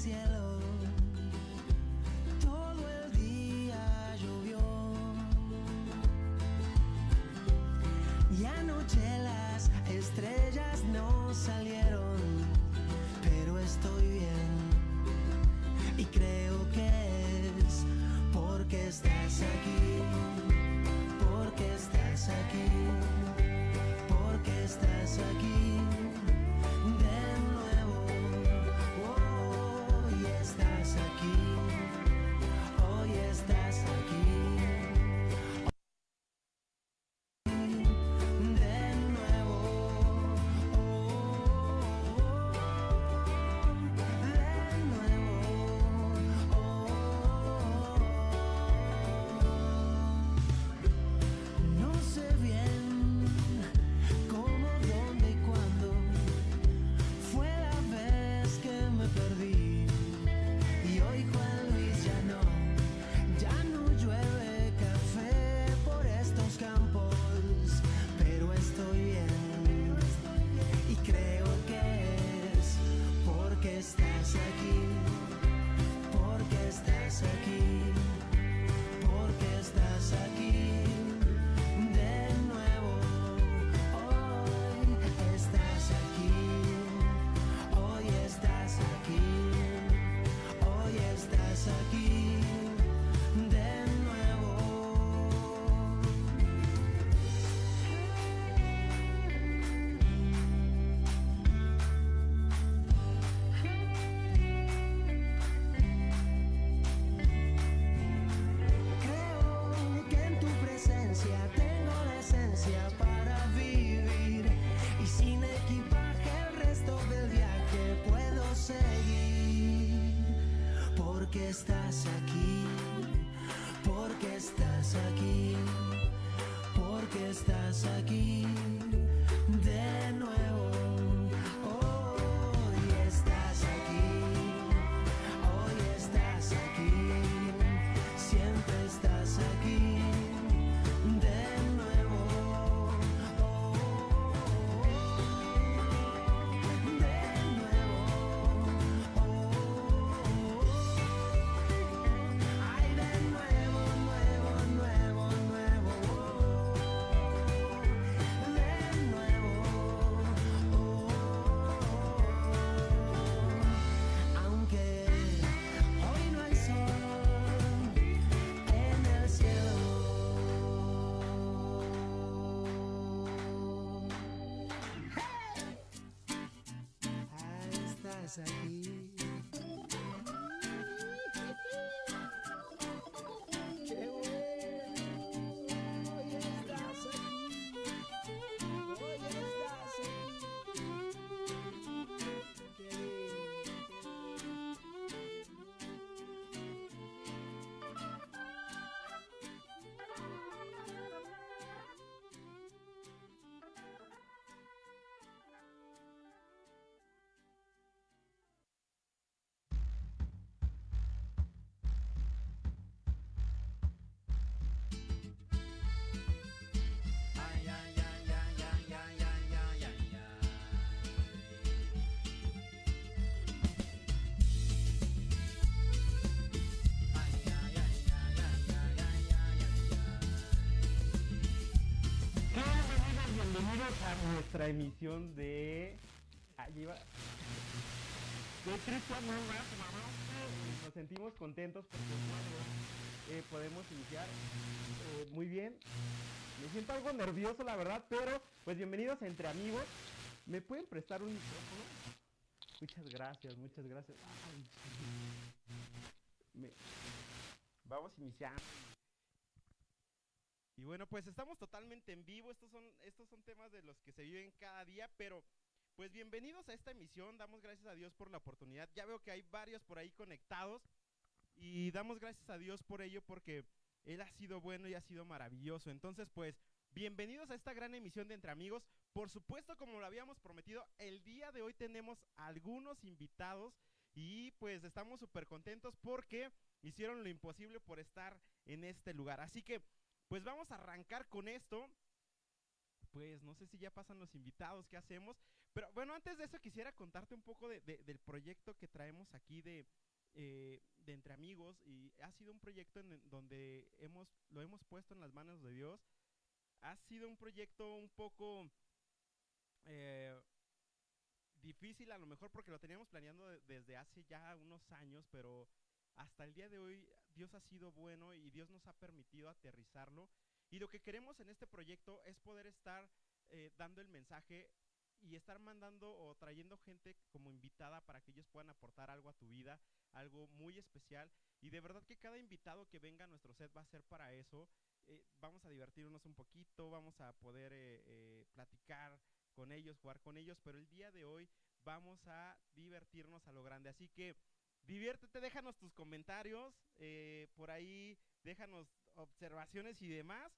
cielo. A nuestra emisión de. Allí va. De Rap, mamá. Nos sentimos contentos porque bueno, eh, podemos iniciar eh, muy bien. Me siento algo nervioso, la verdad, pero pues bienvenidos Entre Amigos. ¿Me pueden prestar un micrófono? Muchas gracias, muchas gracias. Ay, me- Vamos iniciando. Y bueno, pues estamos totalmente en vivo. Estos son, estos son temas de los que se viven cada día, pero pues bienvenidos a esta emisión. Damos gracias a Dios por la oportunidad. Ya veo que hay varios por ahí conectados y damos gracias a Dios por ello porque Él ha sido bueno y ha sido maravilloso. Entonces, pues, bienvenidos a esta gran emisión de Entre Amigos. Por supuesto, como lo habíamos prometido, el día de hoy tenemos algunos invitados y pues estamos súper contentos porque hicieron lo imposible por estar en este lugar. Así que, pues vamos a arrancar con esto. Pues no sé si ya pasan los invitados, ¿qué hacemos? Pero bueno, antes de eso quisiera contarte un poco de- de- del proyecto que traemos aquí de, eh, de Entre Amigos. Y ha sido un proyecto en donde hemos, lo hemos puesto en las manos de Dios. Ha sido un proyecto un poco eh, difícil a lo mejor porque lo teníamos planeando de- desde hace ya unos años, pero hasta el día de hoy Dios ha sido bueno y Dios nos ha permitido aterrizarlo. Y lo que queremos en este proyecto es poder estar eh, dando el mensaje y estar mandando o trayendo gente como invitada para que ellos puedan aportar algo a tu vida, algo muy especial. Y de verdad que cada invitado que venga a nuestro set va a ser para eso. Eh, vamos a divertirnos un poquito, vamos a poder eh, platicar con ellos, jugar con ellos, pero el día de hoy vamos a divertirnos a lo grande. Así que diviértete, déjanos tus comentarios, eh, por ahí déjanos observaciones y demás,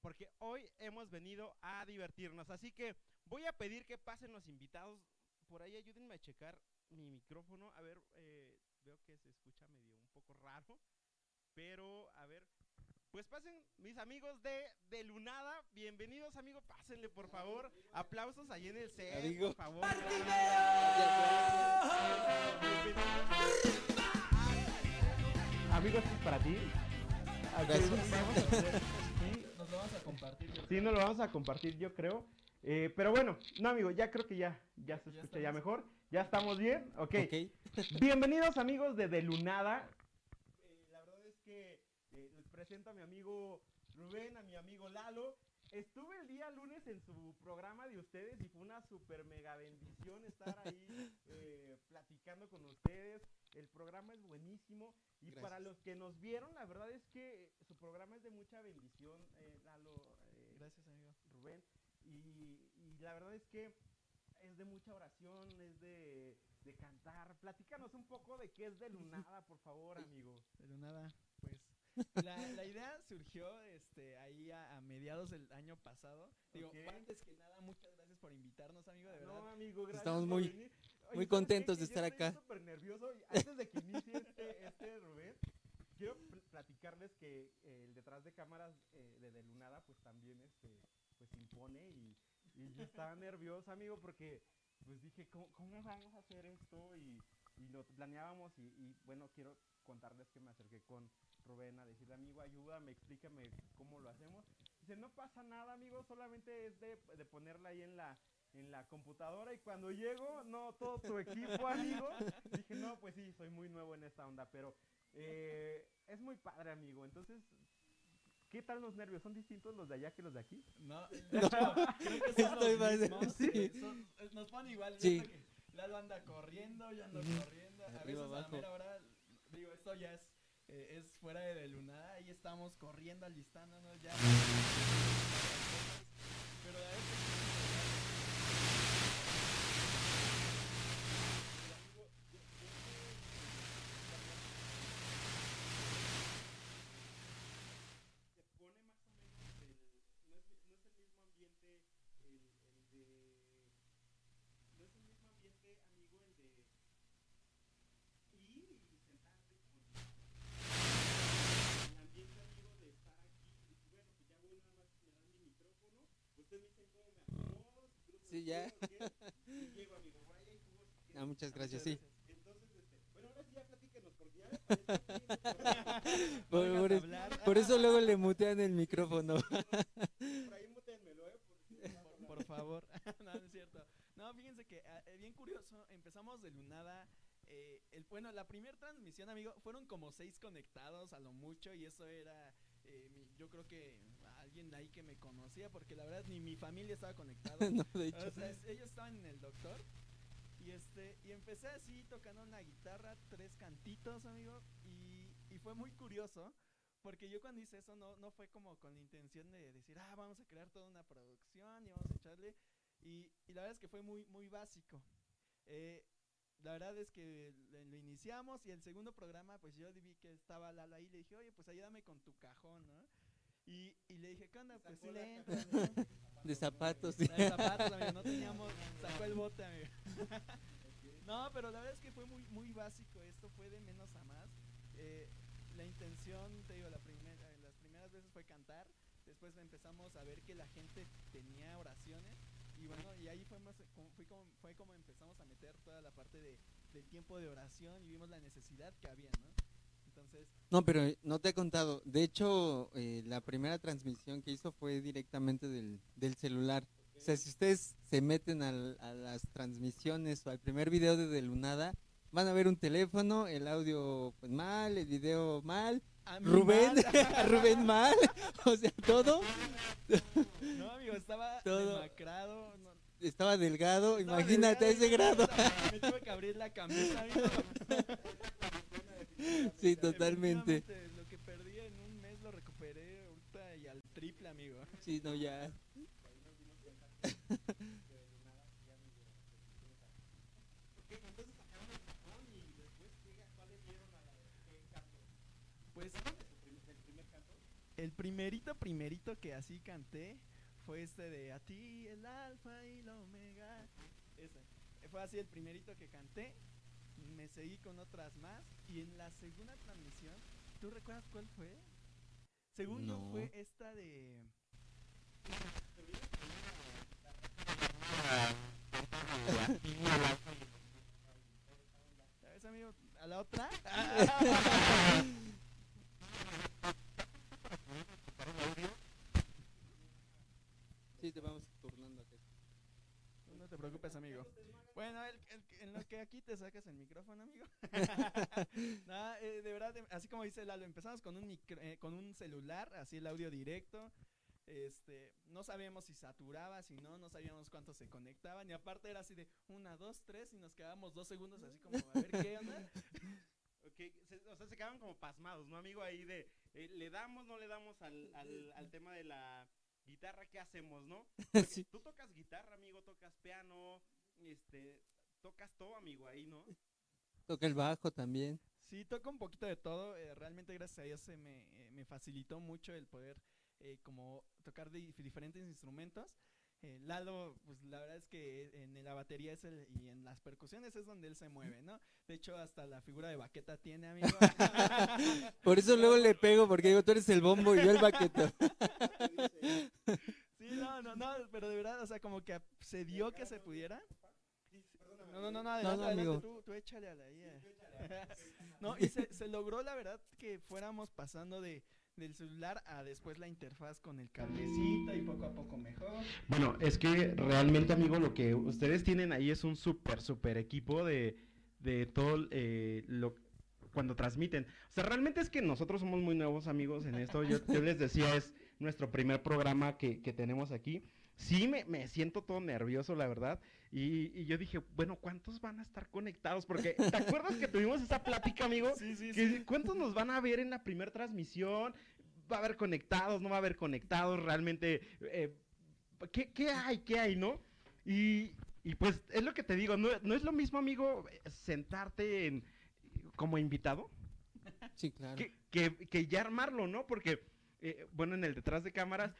porque hoy hemos venido a divertirnos. Así que voy a pedir que pasen los invitados. Por ahí ayúdenme a checar mi micrófono. A ver, eh, veo que se escucha medio un poco raro, pero a ver. Pues pasen mis amigos de, de Lunada, bienvenidos amigos, pásenle por favor, aplausos ahí en el set, Amigo. por favor. Amigos, esto es para ti. Gracias. sí, Nos lo vamos a compartir. yo Sí, nos lo vamos a compartir, yo creo. Eh, pero bueno, no, amigo, ya creo que ya, ya se escucha ya mejor. Ya estamos bien. Ok. Ok. Bienvenidos, amigos de De Lunada. Eh, la verdad es que eh, les presento a mi amigo Rubén, a mi amigo Lalo. Estuve el día lunes en su programa de ustedes y fue una super mega bendición estar ahí eh, platicando con ustedes. El programa es buenísimo y Gracias. para los que nos vieron, la verdad es que su programa es de mucha bendición, eh, Lalo. eh, Gracias, amigo. Rubén. Y, y la verdad es que es de mucha oración, es de, de cantar. Platícanos un poco de qué es de Lunada, por favor, amigo. Pero nada, pues. La, la idea surgió este, ahí a, a mediados del año pasado. Digo, antes que nada, muchas gracias por invitarnos, amigo, de verdad. No, amigo, gracias. Estamos por muy- venir. muy ¿sabes contentos de estar yo estoy acá. súper nervioso. y antes de que inicie este, este Rubén, quiero pl- platicarles que eh, el detrás de cámaras eh, de De Lunada, pues también este, pues impone y, y yo estaba nervioso, amigo, porque pues dije, ¿cómo, cómo vamos a hacer esto? Y, y lo planeábamos y, y, bueno, quiero contarles que me acerqué con Rubén a decirle, amigo, ayúdame, explícame cómo lo hacemos. Dice, no pasa nada, amigo, solamente es de, de ponerla ahí en la, en la computadora y cuando llego, no, todo tu equipo, amigo. Dije, no, pues sí, soy muy nuevo en esta onda, pero eh, es muy padre, amigo. Entonces, ¿qué tal los nervios? ¿Son distintos los de allá que los de aquí? No, de hecho, creo que son Estoy los mismos, sí. son- nos ponen igual. Sí. que Lalo anda corriendo, yo ando corriendo. A Arriba, veces a la abajo. mera hora, digo, esto ya es, eh, es fuera de lunada. Ahí estamos corriendo, alistándonos ya. Pero se pone más o menos el, no, es, no es el mismo ambiente el, el de no es el mismo ambiente amigo el de ir y sentarte con el ambiente amigo de estar aquí y bueno pues ya voy nada más me dan mi micrófono ustedes me dicen cómo me acomodo si quiero Sí, ya. platicar o qué, y llego amigo vaya y jugó si quiere. Ah, muchas gracias, sí. este sí ya ya Por, por es- por eso luego le mutean el micrófono. por ahí muténmelo eh no. Por favor. no, no es cierto. No, fíjense que ah, eh, bien curioso. Empezamos de Lunada. eh, el, bueno, la primera transmisión, amigo, fueron como seis conectados a lo mucho. Y eso era. eh, mi- yo creo que alguien ahí que me conocía. Porque la verdad ni mi familia estaba conectada. no, de hecho. O sea, es- ellos estaban en el doctor. Y este, y empecé así tocando una guitarra, tres cantitos, amigo, y, y fue muy curioso, porque yo cuando hice eso no, no fue como con la intención de decir, ah, vamos a crear toda una producción y vamos a echarle, y, y la verdad es que fue muy, muy básico. Eh, la verdad es que lo iniciamos y el segundo programa, pues yo vi que estaba Lala ahí y le dije, oye, pues ayúdame con tu cajón, ¿no? Y, y le dije, ¿qué onda? Pues sí Sacó la le entro, ¿no? De zapatos. La de zapatos, amigo, no teníamos, sacó el bote, amigo. No, pero la verdad es que fue muy, muy básico, esto fue de menos a más. Eh, la intención, te digo, la primera, las primeras veces fue cantar, después empezamos a ver que la gente tenía oraciones y bueno, y ahí fue, más, como, fue, como, fue como empezamos a meter toda la parte de, del tiempo de oración y vimos la necesidad que había, ¿no? Entonces, No, pero eh, no te he contado. De hecho, eh, la primera transmisión que hizo fue directamente del, del celular. O sea, si ustedes se meten al- a las transmisiones o al primer video de Delunada, van a ver un teléfono, el audio pues mal, el video mal, Rubén, mal. Rubén mal, o sea, todo No, amigo, estaba Todo. demacrado. no, estaba delgado, imagínate a ese grado. Me tuve que abrir la camisa, amigo. Sí, totalmente. Lo que perdí en un mes lo recuperé ahorita y al triple, amigo. Sí, no, ya. Pues el primerito, primerito que así canté fue este de a ti el alfa y la omega. Ese. Fue así el primerito que canté. Me seguí con otras más. Y en la segunda transmisión, ¿tú recuerdas cuál fue? Según yo fue esta de... ¿Sabes, amigo? ¿A la otra? Sí, te vamos turnando acá. No te preocupes, amigo. Bueno, el- el- en lo que aquí te sacas el micrófono, amigo. Eh, de verdad, así como dice Lalo, empezamos con un, micro- eh, con un celular, así el audio directo. Este, no sabíamos si saturaba, si no, no sabíamos cuánto se conectaban. Y aparte era así de una, dos, tres, y nos quedábamos dos segundos así como a ver qué onda. Ok, se- o sea, se quedaban como pasmados, ¿no, amigo? Ahí de, eh, ¿le damos, no le damos al, al, al tema de la guitarra? ¿Qué hacemos, no? Sí. Tú tocas guitarra, amigo, tocas piano, este, tocas todo, amigo, ahí, ¿no? Toca el bajo también. Sí, toco un poquito de todo. eh, realmente, gracias a Dios, se me, eh, me facilitó mucho el poder eh, como tocar di- diferentes instrumentos. Eh, Lalo, pues la verdad es que en la batería es el, y en las percusiones es donde él se mueve, ¿no? De hecho, hasta la figura de baqueta tiene, amigo. Por eso luego le pego, porque digo, tú eres el bombo y yo el baqueto. Sí, no, no, no, pero de verdad, o sea, como que se dio que se pudiera. No, no, no, no, adelante, no, adelante, amigo. Tú, tú échale a la eh. no, y se, se logró, la verdad, que fuéramos pasando de del celular a después la interfaz con el cablecito y poco a poco mejor. Bueno, es que realmente, amigo, lo que ustedes tienen ahí es un súper, súper equipo de, de todo eh, lo cuando transmiten. O sea, realmente es que nosotros somos muy nuevos, amigos, en esto. Yo, yo les decía, es nuestro primer programa que, que tenemos aquí. Sí, me, me siento todo nervioso, la verdad. Y, y yo dije, bueno, ¿cuántos van a estar conectados? Porque, ¿te acuerdas que tuvimos esa plática, amigo? Sí, sí, que ¿Cuántos nos van a ver en la primera transmisión? ¿Va a haber conectados? ¿No va a haber conectados? Realmente, eh, ¿qué, qué hay? ¿Qué hay, no? Y, y pues es lo que te digo, no, no es lo mismo, amigo, sentarte en, como invitado Sí, claro. que, que, que ya armarlo, ¿no? Porque, eh, bueno, en el detrás de cámaras,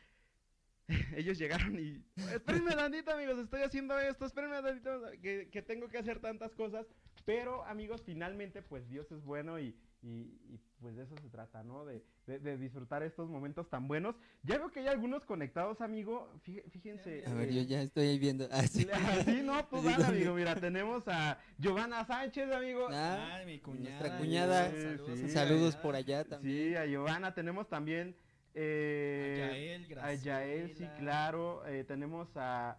ellos llegaron y, espérenme tantito, amigos, estoy haciendo esto, espérenme tantito, que, que tengo que hacer tantas cosas. Pero, amigos, finalmente, pues Dios es bueno y, y- y, pues de eso se trata, ¿no? De, de- de disfrutar estos momentos tan buenos. Ya veo que hay algunos conectados, amigo. Fí- Fíjense. A ver, eh, yo ya estoy ahí viendo. Ah, sí. Sí, no, pues Sí, dale, amigo. Mira, tenemos a Giovanna Sánchez, amigo. Ah, Ay, mi cuñada. nuestra cuñada. Saludos, Sí, a mi Saludos por allá también. Sí, a Giovanna. Tenemos también. A Eh, Yael, a Graciela. Yael, sí, claro. eh, tenemos a,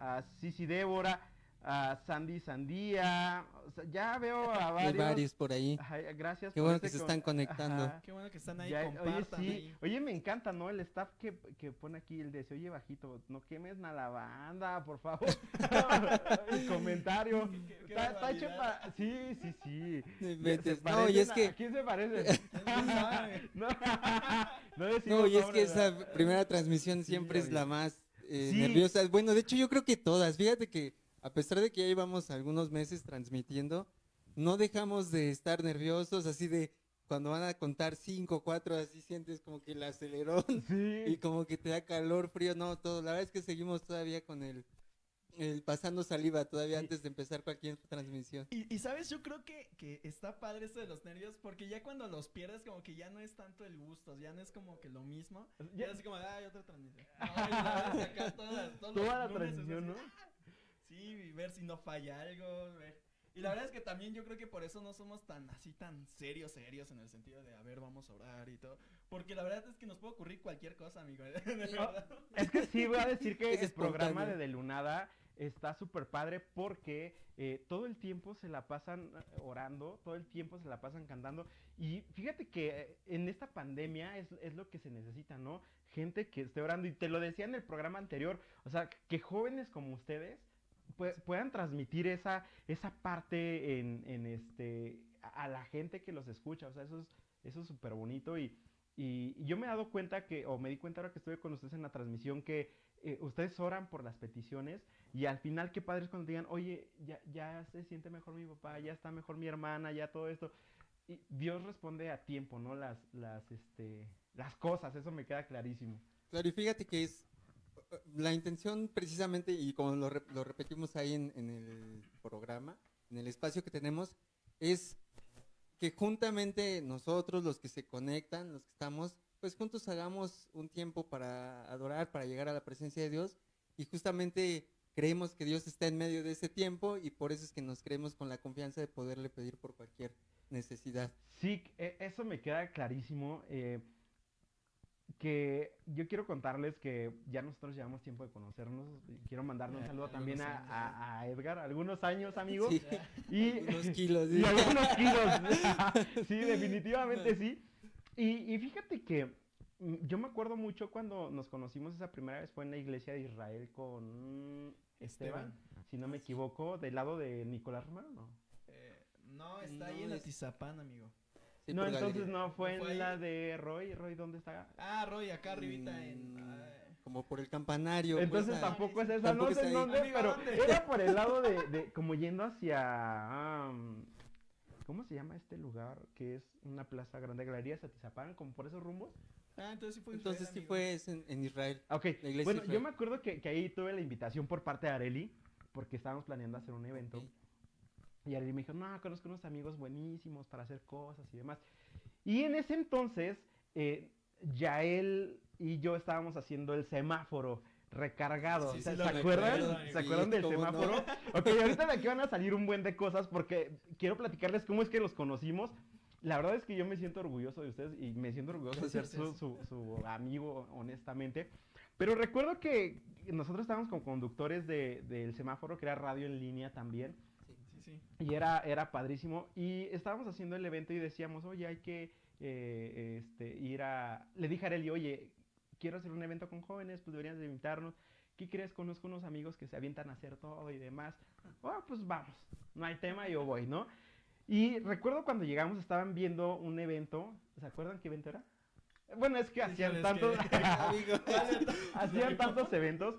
a Sisi Débora, a Sandy Sandía. o sea, ya veo a Hay varios. varios por ahí. Ajá, gracias Qué por bueno este que se están conectando. Ajá. Qué bueno que están ahí, Ya- compartan oye, sí, ahí. oye, me encanta, ¿no? El staff que, que pone aquí el de se oye bajito, no quemes a la banda, por favor. el comentario. qué Está, está hecho para. Sí, sí, sí. Inventes. No, y es a- que, ¿A quién se parece? no, no decimos no, y es que esa primera transmisión siempre es oye. la más eh, Sí. nerviosa. Bueno, de hecho yo creo que todas. Fíjate que a pesar de que ya llevamos algunos meses transmitiendo, no dejamos de estar nerviosos, así de cuando van a contar cinco, cuatro, así sientes como que el acelerón y como que te da calor, frío, no, todo. La verdad es que seguimos todavía con el el pasando saliva todavía antes de empezar cualquier transmisión. Y, y, sabes, yo creo que, que está padre esto de los nervios, porque ya cuando los pierdes, como que ya no es tanto el gusto, ya no es como que lo mismo. Ya, es así como, ay, otra transmisión. Ay, la acá todas, todos Toda la lunes, transmisión, así, ¿no? "Ah". Sí, y ver si no falla algo, ver. Y la verdad es que también yo creo que por eso no somos tan así tan serios, serios en el sentido de, a ver, vamos a orar y todo. Porque la verdad es que nos puede ocurrir cualquier cosa, amigo. de verdad. Es que sí, voy a decir que Es el programa de Delunada está súper padre porque eh, todo el tiempo se la pasan eh, orando, todo el tiempo se la pasan cantando. Y fíjate que eh, en esta pandemia es, es lo que se necesita, ¿no? Gente que esté orando. Y te lo decía en el programa anterior, o sea, que jóvenes como ustedes pue- puedan transmitir esa, esa parte en, en este, a la gente que los escucha. O sea, eso es eso es súper bonito y, y yo me he dado cuenta que, o me di cuenta ahora que estuve con ustedes en la transmisión, que eh, ustedes oran por las peticiones y al final qué padre es cuando digan, oye, ya, ya se siente mejor mi papá, ya está mejor mi hermana, ya todo esto. Dios responde a tiempo, ¿no? Las, las, este, las cosas, eso me queda clarísimo. Claro, que es la intención precisamente, y como lo, rep- lo repetimos ahí en, en el programa, en el espacio que tenemos, es que juntamente nosotros, los que se conectan, los que estamos, pues juntos hagamos un tiempo para adorar, para llegar a la presencia de Dios, y justamente creemos que Dios está en medio de ese tiempo, y por eso es que nos creemos con la confianza de poderle pedir por cualquier necesidad. Sí, e- eso me queda clarísimo. eh, que yo quiero contarles que ya nosotros llevamos tiempo de conocernos. y Quiero mandarle un saludo también a, años, a- a Edgar, algunos años, amigo. Sí, Y, unos kilos. y algunos kilos. sí, definitivamente sí. Y, y fíjate que mm, yo me acuerdo mucho cuando nos conocimos esa primera vez fue en la iglesia de Israel con Esteban, si no me equivoco, del lado de Nicolás Romero, ¿no? Eh, no, está No, ahí en es- Atizapán, amigo. Sí, no, entonces galería. no, fue ¿No fue en ahí? la de Roy. Roy, ¿dónde está? Ah, Roy, acá arribita en... Mm, ay. Como por el campanario. pues, Entonces tampoco es esa, Tampoco no sé en dónde, Amigo, pero ¿dónde? era por el lado de, de- como yendo hacia, am, ¿cómo se llama este lugar? Que es una plaza grande, Galerías Atizapán, como por esos rumbos. Ah, entonces sí fue Entonces Israel, sí amigo. fue es en, en Israel. Ok, La iglesia bueno, Israel. yo me acuerdo que, que ahí tuve la invitación por parte de Areli, porque estábamos planeando hacer un evento. Y Areli me dijo, no, conozco unos amigos buenísimos para hacer cosas y demás. Y en ese entonces, eh, Yael y yo estábamos haciendo el semáforo recargado. Sí, sí, lo ¿Se acuerdan? recuerdo, ¿Se acuerdan del cómo no. semáforo? Ok, ahorita de aquí van a salir un buen de cosas porque quiero platicarles cómo es que los conocimos. La verdad es que yo me siento orgulloso de ustedes y me siento orgulloso de ser su, su- su amigo, honestamente. Pero recuerdo que nosotros estábamos como conductores de- del semáforo, que era radio en línea también. Sí. Y era, era padrísimo. Y estábamos haciendo el evento y decíamos, oye, hay que eh, este, ir a... Le dije a Areli, oye, quiero hacer un evento con jóvenes, pues deberías de invitarnos. ¿Qué crees? Conozco unos amigos que se avientan a hacer todo y demás. Oh, pues vamos. No hay tema, yo voy, ¿no? Y recuerdo cuando llegamos estaban viendo un evento. ¿Se acuerdan qué evento era? Bueno, es que hacían tantos... que- hacían tantos eventos.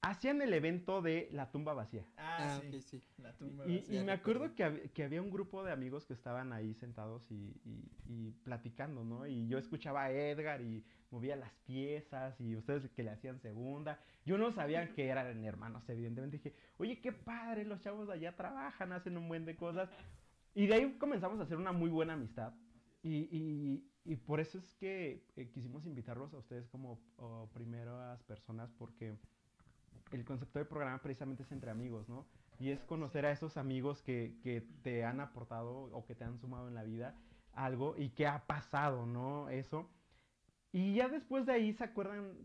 Hacían el evento de la tumba vacía. Ah, Ah, sí. sí. La tumba. Y, vacía. y me acuerdo que, hab- que había un grupo de amigos que estaban ahí sentados y, y- y platicando, ¿no? Y yo escuchaba a Edgar y movía las piezas y ustedes que le hacían segunda. Yo no sabía que eran hermanos, evidentemente. Dije, oye, qué padre, los chavos de allá trabajan, hacen un buen de cosas. Y de ahí comenzamos a hacer una muy buena amistad. Y, y- y por eso es que eh, quisimos invitarlos a ustedes como oh, primeras personas porque el concepto del programa precisamente es entre amigos, ¿no? Y es conocer a esos amigos que, que te han aportado o que te han sumado en la vida algo y que ha pasado, ¿no? Eso. Y ya después de ahí, ¿se acuerdan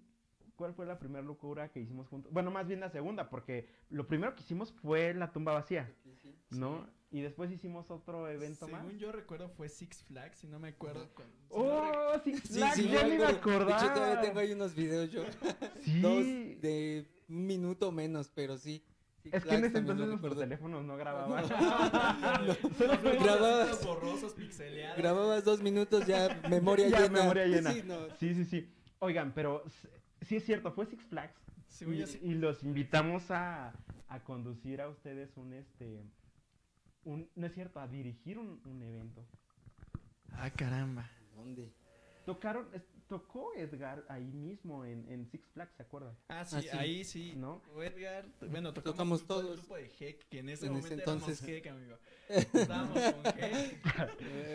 cuál fue la primera locura que hicimos juntos? Bueno, más bien la segunda, porque lo primero que hicimos fue la tumba vacía, Sí, sí. ¿no? Y después hicimos otro evento Según más. yo recuerdo fue Six Flags, si no me acuerdo. con- si no ¡Oh, Six Sí, Flags! sí, ya yo ni me acuerdo. De hecho, todavía acordaba. tengo ahí unos videos yo. Sí. Dos de minuto menos, pero sí. Six Es que en Flags ese entonces nuestros teléfonos no grababan. Solo Los Grababas- borrosos, pixeleados. Grababas dos minutos ya, memoria Ya, llena. memoria llena. Sí, no. Sí, sí, sí. Oigan, pero sí es cierto, fue Six Flags. Según y, sí. y los invitamos a, a conducir a ustedes un este un no es cierto, a dirigir un, un evento. Ah, caramba. ¿Dónde? Tocaron, tocó Edgar ahí mismo en, en Six Flags, ¿se acuerdan? Ah, sí, Ah, sí. ahí sí. ¿No? O Edgar, bueno, tocamos, Tocamos con todo el todos. grupo de Heck, que en ese En momento ese éramos entonces. Heck, amigo. Estábamos con Heck.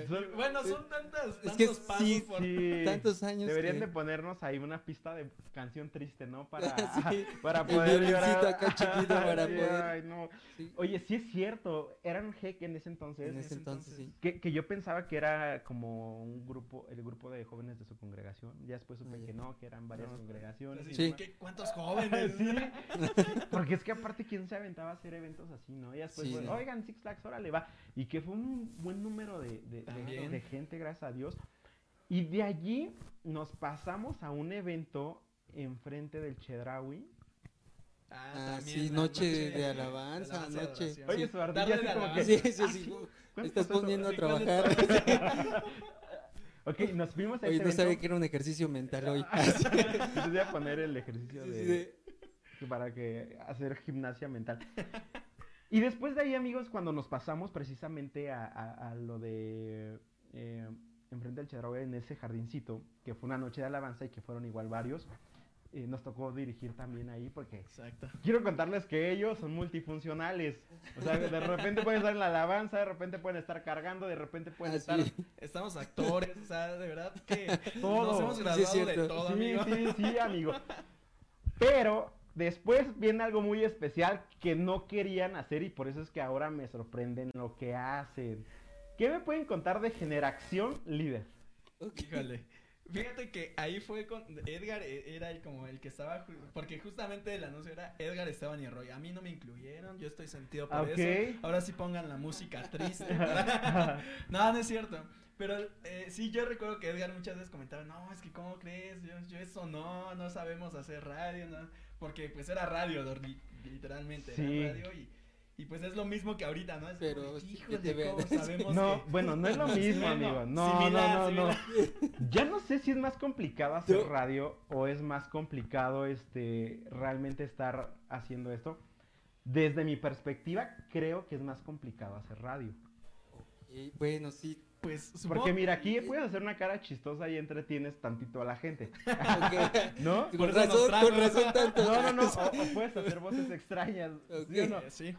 Bueno, son tantas, Es que tantos pasos sí, por... sí, Tantos años. Deberían que- de ponernos ahí una pista de canción triste, ¿no? Para, Sí, para poder llorar. acá chiquito para Sí, poder- ay, no. sí, Oye, sí es cierto, eran Heck en ese entonces. en ese entonces, entonces. sí. Que, que yo pensaba que era como un grupo, el grupo de jóvenes de su congregación. Ya después supe Ah, que no, que eran varias No, congregaciones. Y Sí. demás. ¿qué- ¿Cuántos jóvenes? Sí, porque es que aparte, ¿quién se aventaba a hacer eventos así, no? Y después, Sí, oigan, Six Flags, órale, va. Y que fue un buen número de, de- de- También. de gente, gracias a Dios. Y de allí nos pasamos a un evento enfrente del Chedraui. Ah, también, sí, noche de alabanza, y noche. Oye, Sí. su ardilla así como que... alabanza. Sí, sí, sí. ¿cuánto Estás costó eso? poniendo a Sí, ¿cuál es trabajar. Ok, nos fuimos a Oye, ese no sabía que era un ejercicio mental hoy. Entonces voy a poner el ejercicio Sí, de... sí, para que hacer gimnasia mental. Y después de ahí, amigos, cuando nos pasamos precisamente a, a- a lo de eh, enfrente del Chedraui en ese jardincito, que fue una noche de alabanza y que fueron igual varios, eh, nos tocó dirigir también ahí porque Exacto. quiero contarles que ellos son multifuncionales. O sea, de repente pueden estar en la alabanza, de repente pueden estar cargando, de repente pueden Ah, estar sí. Estamos actores, o sea, de verdad que Todo. nos hemos Sí, sí, graduado de todo, sí, amigo. Sí, sí, amigo. Pero después viene algo muy especial que no querían hacer y por eso es que ahora me sorprenden lo que hacen. ¿Qué me pueden contar de Generación Líder? Ok. Híjole. Fíjate que ahí fue con Edgar eh, era el como el que estaba ju- porque justamente el anuncio era Edgar Esteban y Roy. A mí no me incluyeron, yo estoy sentido por Ok. eso. Ahora sí pongan la música triste. no, no es cierto. Pero eh, sí, yo recuerdo que Edgar muchas veces comentaba, no, es que ¿cómo crees? Yo, yo eso no, no sabemos hacer radio, ¿no? Porque pues era radio, li- literalmente, Sí. era radio y, y pues es lo mismo que ahorita, ¿no? Es Pero como, híjole, te. ¿cómo sabemos No, que- bueno, no es lo mismo, amigo. No, similar, no, no, no. Ya no sé si es más complicado hacer Yo- radio o es más complicado este realmente estar haciendo esto. Desde mi perspectiva, creo que es más complicado hacer radio. Bueno, sí. Pues Porque mira, aquí puedes hacer una cara chistosa y entretienes tantito a la gente. ¿no? Por Con razón, trajo. con razón tanto. No, no, no, o, o puedes hacer voces extrañas, ¿sí o Ok. no? Sí,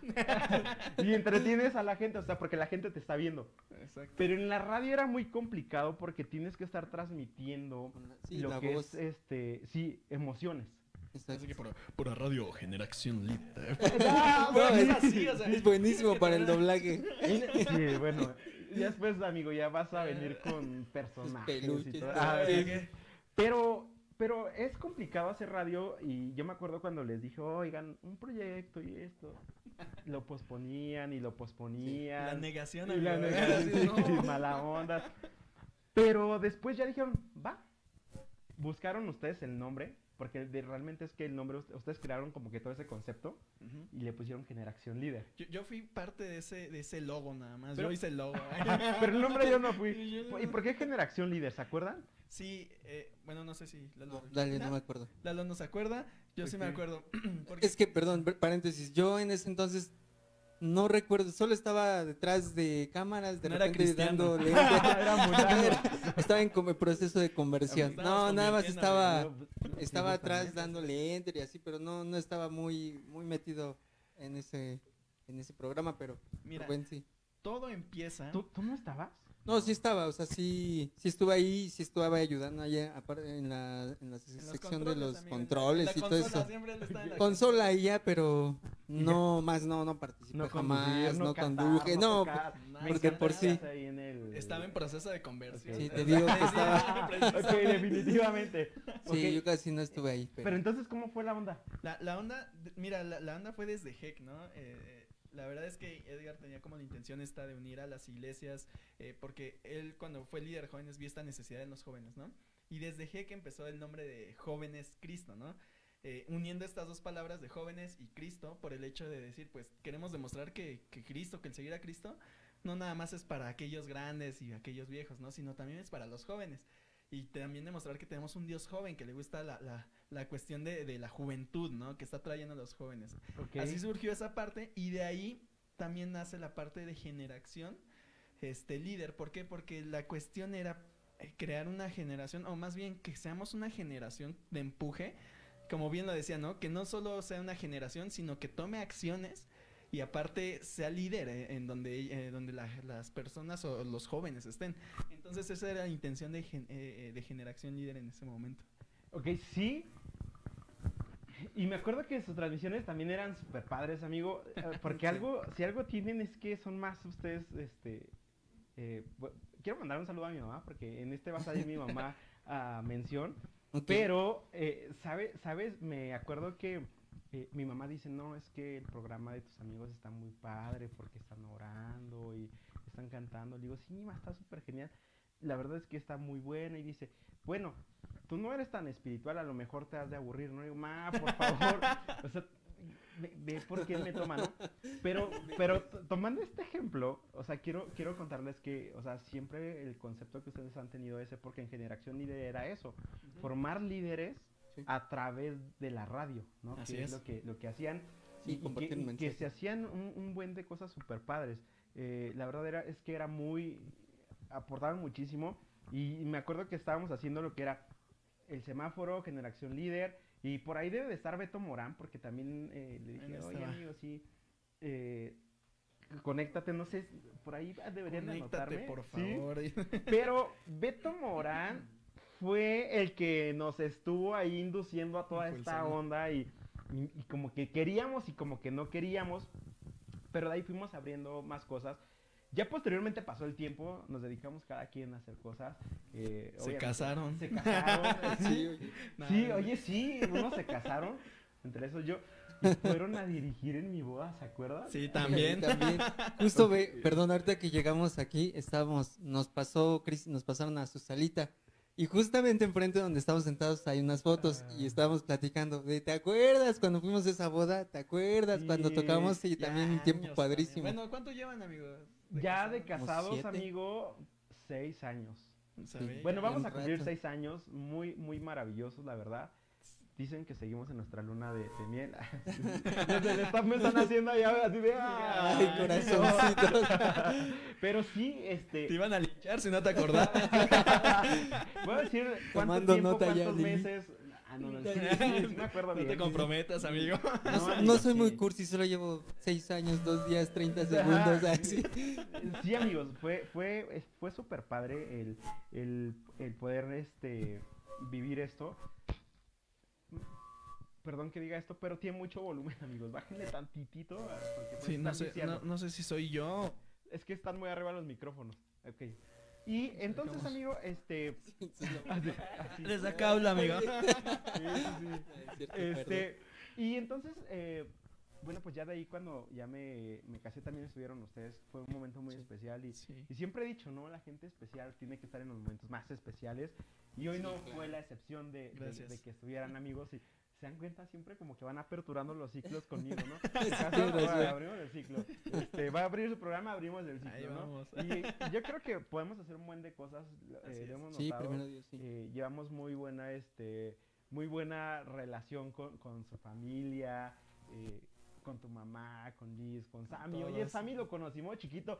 Y entretienes a la gente, o sea, porque la gente te está viendo. exacto. Pero en la radio era muy complicado porque tienes que estar transmitiendo Sí, lo la que voz. es, este, sí, emociones. Exacto. Así que por, por radio generación líder. Ah, No, es así, o sea, es buenísimo para el doblaje. Sí, bueno, y después, amigo, ya vas a venir con personajes y peluches, todo. todo. Ah. Pero, pero es complicado hacer radio y yo me acuerdo cuando les dije, oigan, un proyecto y esto. Lo posponían y lo posponían. La negación, Y la amigo, negación, sí, no. mala onda. Pero después ya dijeron, va. Buscaron ustedes el nombre, porque de- realmente es que el nombre, ust- ustedes crearon como que todo ese concepto y le pusieron Generación Líder. Yo, yo fui parte de ese, de ese logo nada más. Pero- yo hice el logo. Pero el nombre yo no Yo fui. no. ¿Y por qué Generación Líder? ¿Se acuerdan? sí, eh, bueno, no sé si Lalo, No, dale, no me acuerdo. Lalo no se acuerda. Yo sí me acuerdo. porque- Es que, perdón, paréntesis. Yo en ese entonces no recuerdo, solo estaba detrás de cámaras, de No repente dando estaba en como proceso de conversión. No, nada más estaba, pues, estaba atrás dándole enter y así, pero no, no estaba muy, muy metido en ese, en ese programa, pero Mira, bueno, sí. todo empieza. ¿Tú, ¿Tú no estabas? No, sí estaba, o sea, sí, sí estuve ahí, sí estuve ayudando allá, aparte en la, en la en los sección de los amigo, controles la y todo consola, eso. Consola y ya, pero no, más no, no participé No jamás, no, cantar, conduje, no, tocar. consola. Me porque por sí. estar ahí en el- Estaba en proceso de conversión. Sí, te digo que estaba-. Ok, definitivamente. sí, yo casi no estuve ahí, pero, Pero entonces, ¿cómo fue la onda? La, la onda, mira, la, la onda fue desde Heck, ¿no? Eh, la verdad es que Edgar tenía como la intención esta de unir a las iglesias, eh, porque él cuando fue líder de jóvenes vio esta necesidad en los jóvenes, ¿no? Y desde Heck empezó el nombre de Jóvenes Cristo, ¿no? Eh, uniendo estas dos palabras de jóvenes y Cristo por el hecho de decir, pues queremos demostrar que, que Cristo, que el seguir a Cristo, no nada más es para aquellos grandes y aquellos viejos, ¿no? Sino también es para los jóvenes. Y también demostrar que tenemos un Dios joven, que le gusta la, la cuestión de, de la juventud, ¿no? Que está trayendo a los jóvenes. Así surgió esa parte y de ahí también nace la parte de generación este líder. ¿Por qué? Porque la cuestión era eh, crear una generación, o más bien que seamos una generación de empuje, como bien lo decía, ¿no? Que no solo sea una generación, sino que tome acciones y aparte sea líder eh, en donde, eh, donde la- las personas o los jóvenes estén. Entonces esa era la intención de, gen- eh, de generación líder en ese momento. Ok, sí. Y me acuerdo que sus transmisiones también eran super padres, amigo. eh, Porque algo, si algo tienen es que son más ustedes, este... eh, bu- quiero mandar un saludo a mi mamá, porque en este va a salir mi mamá a mención. Ok. Pero, eh, ¿sabe- ¿sabes? Me acuerdo que eh, mi mamá dice, no, es que el programa de tus amigos está muy padre porque están orando y están cantando. Le digo, sí, ma, está súper genial. La verdad es que está muy buena y dice, bueno, tú no eres tan espiritual, a lo mejor te has de aburrir, ¿no? Y digo, ma, por favor. o sea, ve, ve por qué me toma, ¿no? Pero, pero tomando este ejemplo, o sea, quiero, quiero contarles que, o sea, siempre el concepto que ustedes han tenido ese, porque en Generación Líder era eso, formar líderes Sí. a través de la radio, ¿no? Así que es. lo que, lo que hacían Sí, y- y, que, y se hacían un, un buen de cosas súper padres. Eh, la verdad era, es que era muy, aportaban muchísimo y me acuerdo que estábamos haciendo lo que era el semáforo, generación líder y por ahí debe de estar Beto Morán porque también eh, le dije, oye amigo, sí, eh, conéctate, no sé, por ahí deberían de Conéctate, anotarme. por ¿sí? favor. Pero Beto Morán fue el que nos estuvo ahí induciendo a toda esta onda y, y- y como que queríamos y como que no queríamos. Pero de ahí fuimos abriendo más cosas. Ya posteriormente pasó el tiempo, nos dedicamos cada quien a hacer cosas. eh, Se casaron. Se casaron. Sí, oye. sí, oye, sí, unos se casaron. Entre esos yo. Y fueron a dirigir en mi boda, ¿se acuerdan? Sí, también. También. Justo ve, perdón, ahorita que llegamos aquí, estábamos, nos pasó, Cris, nos pasaron a su salita. Y justamente enfrente donde estábamos sentados hay unas fotos y Ah. estábamos platicando de, ¿te acuerdas cuando fuimos a esa boda? ¿Te acuerdas cuando tocamos? Y también un tiempo padrísimo. también. Bueno, ¿cuánto llevan, amigos? Ya de casados? amigo, seis años. Bueno, vamos a cumplir rato. seis años, muy, muy maravillosos, la verdad. Dicen que seguimos en nuestra luna de, de miel. Desde el staff me están haciendo allá así de... Ay, "Ay, corazoncitos. Pero sí, Te este... iban a linchar si no te acordabas. Voy a decir cuánto Tomando tiempo, nota cuántos meses... Ah, no, no, sí, sí, sí me acuerdo No bien. te comprometas, amigo. No, soy muy cursi, solo llevo seis años, dos días, 30 Ajá, segundos, sí. así. Sí, amigos, fue, fue, fue súper padre el, el, el poder este, vivir esto. Perdón que diga esto, pero tiene mucho volumen, amigos. Bájenle tantitito. ah, Porque pues Sí, no sé, no, no sé si soy yo. Es que están muy arriba los micrófonos. Ok. Y entonces, amigo, este... así- así. Desde acá habla, amigo. Sí, sí, sí. Es cierto, perdón. Este, y entonces, eh, bueno, pues ya de ahí cuando ya me, me casé también estuvieron ustedes. Fue un momento muy Sí. especial y, Sí. y siempre he dicho, ¿no? La gente especial tiene que estar en los momentos más especiales. Y hoy Sí, no claro. fue la excepción de, de- Gracias. de que estuvieran amigos y se dan cuenta siempre como que van aperturando los ciclos conmigo, ¿no? Razón. abrimos el ciclo. Este, va a abrir su programa, abrimos el Ahí ciclo, ¿no? Y, yo creo que podemos hacer un buen de cosas. eh, lo hemos Sí, notado. primero Dios, sí. Eh, llevamos muy buena este muy buena relación con, con su familia eh, con tu mamá con Liz con Sammy oye. Sammy lo conocimos chiquito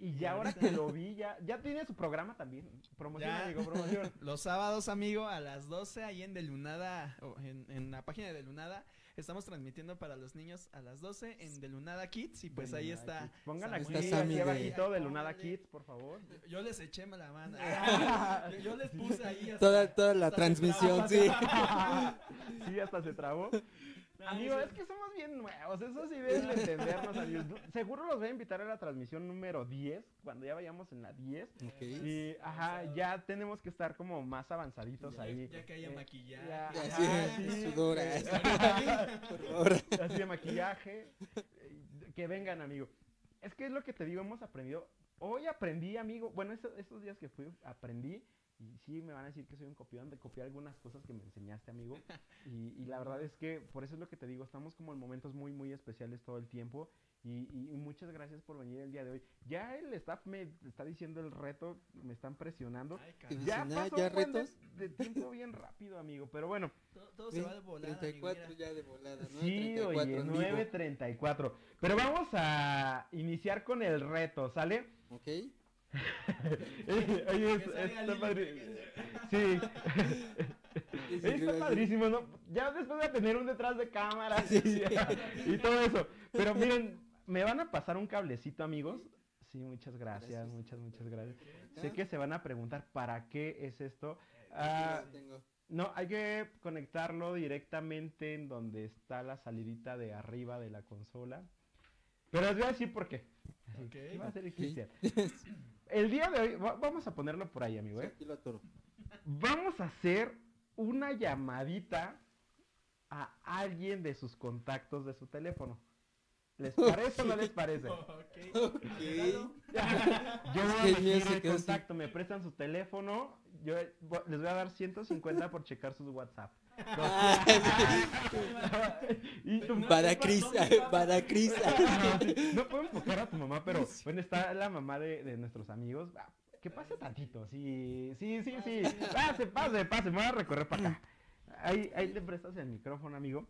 y ya ahora que lo vi ya ya tiene su programa también promoción Ya. amigo promoción Los sábados, amigo, a las 12 ahí en Delunada, o en, en la página de Delunada, estamos transmitiendo para los niños a las 12 en Delunada Kids y pues ahí Lunada está. Kids. pongan aquí, aquí de- abajito de Lunada Póngale. Kids por favor Yo- Yo les eché la mano. yo, yo les puse ahí. hasta- Toda, toda la transmisión, traba. sí. sí hasta se trabó Amigo, sí. es que somos bien nuevos, eso sí deben de entendernos, amigos. Seguro los voy a invitar a la transmisión número 10, cuando ya vayamos en la 10. Ok. Y, ajá, ya tenemos que estar como más avanzaditos Ya- ahí. ya que haya Eh, maquillaje. ya- ajá, sí, sí. sudor, Eh, Por favor. Así de maquillaje. eh, Que vengan, amigo. Es que es lo que te digo, hemos aprendido. Hoy aprendí, amigo. Bueno, estos, estos días que fui, aprendí. Y sí, me van a decir que soy un copión de copiar algunas cosas que me enseñaste, amigo. Y, y la verdad es que por eso es lo que te digo, estamos como en momentos muy, muy especiales todo el tiempo. Y, y- y muchas gracias por venir el día de hoy. Ya el staff me está diciendo el reto, me están presionando. Ay. Ya dicen, "Ah, pasó ¿ya un buen de, retos?" de tiempo bien rápido, amigo. Pero bueno, Todo, todo se va de volada. 34 amigo, ya de volada, ¿no? Sí, 34 oye, en vivo. 9.34. Pero vamos a iniciar con el reto, ¿sale? Ok. Oye, es- está padre. Sí. Está padrísimo, ¿no? Ya después de tener un detrás de cámara Sí, y, sí. y todo eso. Pero miren, me van a pasar un cablecito, amigos. Sí, muchas gracias, Gracias. muchas, muchas gracias. Ah. Sé que se van a preguntar para qué es esto. Ah, no, hay que conectarlo directamente en donde está la salidita de arriba de la consola. Pero les voy a decir por qué. Ok. ¿Qué va a hacer el. Cristian? El día de hoy, va- vamos a ponerlo por ahí, amigo. ¿eh? Aquí lo atoro. Vamos a hacer una llamadita a alguien de sus contactos de su teléfono. ¿Les parece o no les parece? Ok. Ok. Cuidado. Yo voy a el así. contacto, me prestan su teléfono, yo les voy a dar 150 por checar sus WhatsApp. Y tu- Para Cris, para Cris. No puedo enfocar a tu mamá, pero bueno, está la mamá de, de nuestros amigos. Ah, Que pase tantito, sí, sí, sí, sí. Pase, pase, pase, me voy a recorrer para acá. Ahí, ahí le prestas el micrófono, amigo.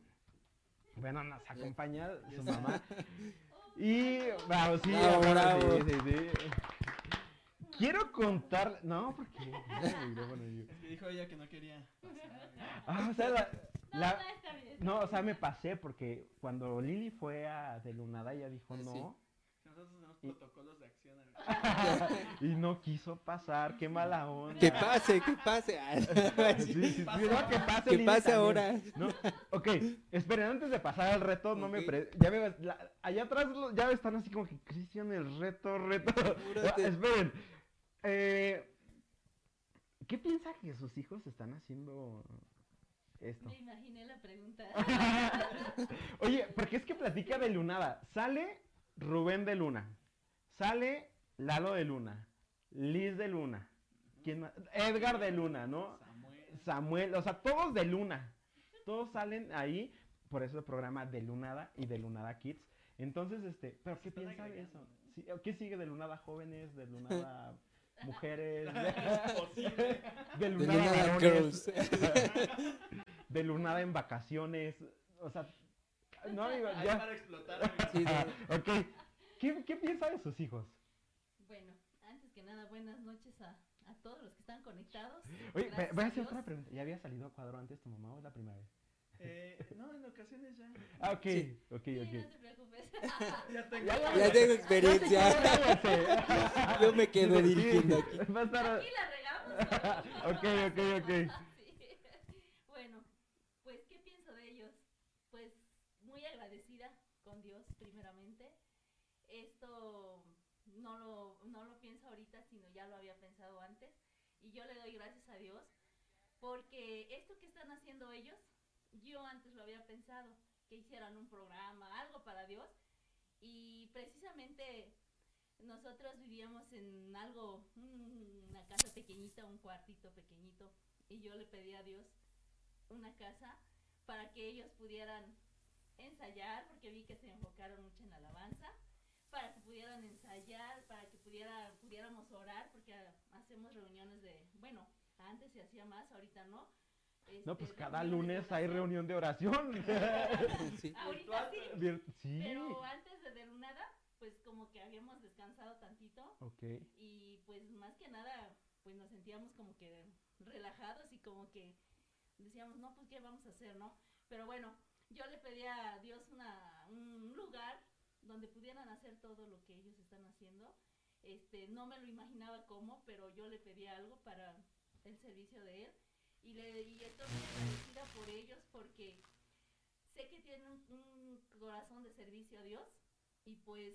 Bueno, nos acompaña su mamá. Y, bravo, sí, Bravo, bravo, bravo. sí, sí, sí. Quiero contar, no, porque. Es que dijo ella que no quería. Ah, o sea, la, No, la- no, está bien. no, o sea, me pasé porque cuando Lili fue a de Lunada ella dijo sí. no Nosotros tenemos Y- protocolos de acción. amigo. y no quiso pasar, qué mala onda. Que pase, que pase. Sí, sí, sí, no, que pase, Que Lili pase también. ahora. No, ok, esperen, antes de pasar al reto, no me Ok. pre... Ya me... la- allá atrás lo- ya están así como que, Cristian, el reto, reto. Apúrate. Ah, esperen. Eh, ¿Qué piensa que sus hijos están haciendo esto? Me imaginé la pregunta. Oye, porque es que platica de Lunada. Sale Rubén de Luna. Sale Lalo de Luna. Liz de Luna. ¿Quién más? Edgar de Luna, ¿no? Samuel. Samuel, o sea, todos de Luna. Todos salen ahí. Por eso el programa de Lunada y de Lunada Kids. Entonces, este, ¿pero qué piensa de eso? ¿Qué sigue de Lunada jóvenes, de Lunada mujeres, de, de De Lunada Lunada varones? Girls. de Lunada en vacaciones? O sea, no, Ahí ya. para explotar. Sí, de- ok. ¿Qué, ¿Qué piensa de sus hijos? Bueno, antes que nada, buenas noches a, a todos los que están conectados. Oye, voy a hacer otra pregunta. ¿Ya había salido a cuadro antes tu mamá o es la primera vez? Eh, no, en ocasiones ya. Ah, ok, Sí. ok, Sí, no ok. te preocupes. Ya tengo. Ya, Ya tengo experiencia. Yo me quedo Sí, dirigiendo aquí. Aquí la regamos. ¿no? Ok, ok, ok. Sí. Bueno, pues, ¿qué pienso de ellos? Pues, muy agradecida con Dios, primeramente. Esto no lo, no lo pienso ahorita, sino ya lo había pensado antes. Y yo le doy gracias a Dios, porque esto que están haciendo ellos, yo antes lo había pensado, que hicieran un programa, algo para Dios. Y precisamente nosotros vivíamos en algo, un- una casa pequeñita, un cuartito pequeñito, y yo le pedí a Dios una casa para que ellos pudieran ensayar, porque vi que se enfocaron mucho en la alabanza, para que pudieran ensayar, para que pudiera, pudiéramos orar, porque hacemos reuniones de, bueno, antes se hacía más, ahorita no. No, este, pues cada reuniones de lunes hay reunión de oración. Sí. Ahorita sí, Vir- Sí. pero antes de Delunada, pues como que habíamos descansado tantito Ok. y pues más que nada pues nos sentíamos como que relajados y como que decíamos no pues qué vamos a hacer no pero bueno yo le pedí a Dios una, un lugar donde pudieran hacer todo lo que ellos están haciendo este no me lo imaginaba cómo pero yo le pedí algo para el servicio de él y le y estoy muy agradecida por ellos porque sé que tienen un, corazón de servicio a Dios y pues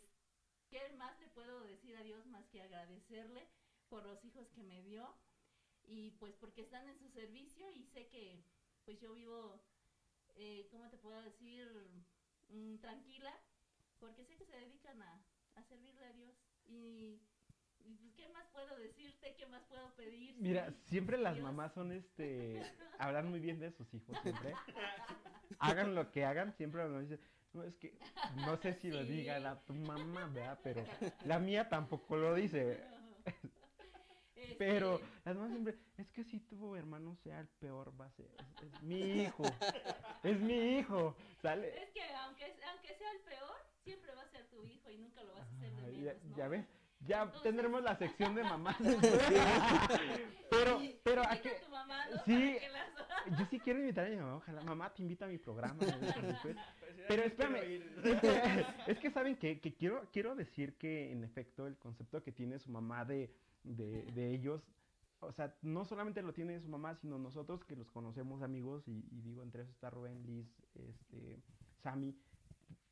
¿qué más le puedo decir a Dios más que agradecerle por los hijos que me dio y pues porque están en su servicio y sé que pues yo vivo, eh, ¿cómo te puedo decir? Mm, tranquila porque sé que se dedican a, a servirle a Dios y, qué más puedo decirte, qué más puedo pedir. Mira, siempre las Dios. mamás son este. Hablan muy bien de sus hijos, siempre. Hagan lo que hagan, siempre me dicen. No, es que no sé si lo diga la tu mamá, ¿verdad? Pero la mía tampoco lo dice. Este, Pero las mamás siempre, es que si tu hermano sea el peor, va a ser. Es, es mi hijo. Es mi hijo. ¿Sale? Es que aunque, aunque sea el peor, siempre va a ser tu hijo y nunca lo vas a hacer de menos, ¿no? ya ves, Ya tendremos la sección de mamás. pero, pero, ¿a Invita qué? Sí. Yo sí quiero invitar a mi mamá. Ojalá, mamá, te invito a mi programa. Pues, Pero espérame, es que, saben que, que quiero, quiero decir que en efecto el concepto que tiene su mamá de, de, de ellos, o sea, no solamente lo tiene su mamá, sino nosotros que los conocemos amigos, y, y digo, entre esos está Rubén, Liz, este, Sammy,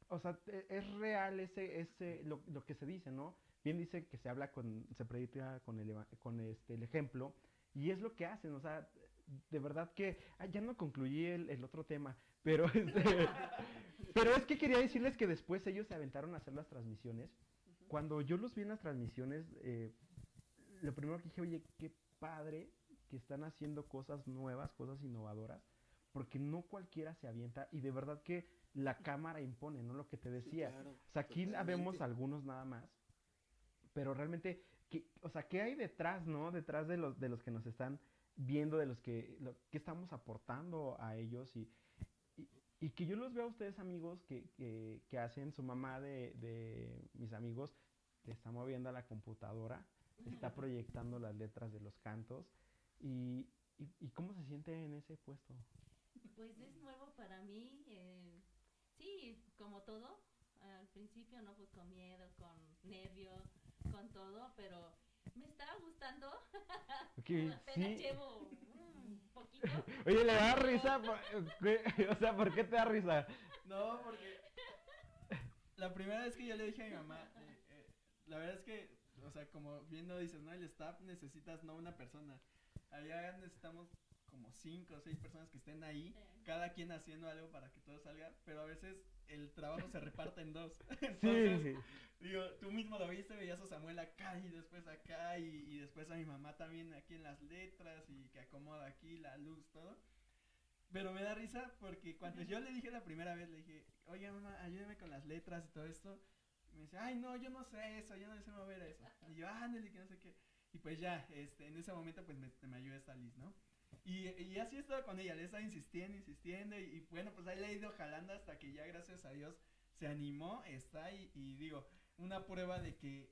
o sea, e- es real ese, ese, lo, lo que se dice, ¿no? Bien dice que se habla con, se predica con el, con este, el ejemplo, y es lo que hacen, o sea, de verdad que, ah, ya no concluí el, el otro tema, pero este, pero es que quería decirles que después ellos se aventaron a hacer las transmisiones. Cuando yo los vi en las transmisiones, eh, lo primero que dije, oye, qué padre que están haciendo cosas nuevas, cosas innovadoras, porque no cualquiera se avienta y de verdad que la cámara impone, ¿no? Lo que te decía. claro, o sea, aquí totalmente. vemos algunos nada más, pero realmente, ¿qué, o sea, ¿qué hay detrás, no? Detrás de los, de los que nos están viendo, de los que, lo, que estamos aportando a ellos y, y, y que yo los veo a ustedes amigos que, que, que hacen su mamá de, de mis amigos, le está moviendo a la computadora, está proyectando las letras de los cantos y, y, y cómo se siente en ese puesto. Pues es nuevo para mí. eh, sí, como todo. Al principio, ¿no? Pues con miedo, con nervio, con todo, pero me está gustando. Ok, Apenas sí. llevo un poquito. Oye, le da risa, ¿qué? o sea, ¿por qué te da risa? No, porque la primera vez que yo le dije a mi mamá, eh, eh, la verdad es que, o sea, como viendo dices, no, el staff necesitas no una persona. Allá necesitamos como cinco o seis personas que estén ahí, Eh, cada quien haciendo algo para que todo salga, pero a veces el trabajo se reparte en dos. Sí, Entonces, digo, tú mismo lo viste, veías a Samuel acá y después acá y, y después a mi mamá también aquí en las letras y que acomoda aquí la luz, todo. Pero me da risa porque cuando yo le dije la primera vez, le dije, oye mamá, ayúdame con las letras y todo esto. Y me dice, ay no, yo no sé eso, yo no sé mover eso. Y yo, ándale, que no sé qué. Y pues ya, este, en ese momento pues me, me ayuda esta Liz, ¿no? Y, y así he estado con ella, le he estado insistiendo, insistiendo y, y bueno, pues ahí le he ido jalando hasta que ya gracias a Dios se animó, está ahí y digo, una prueba de que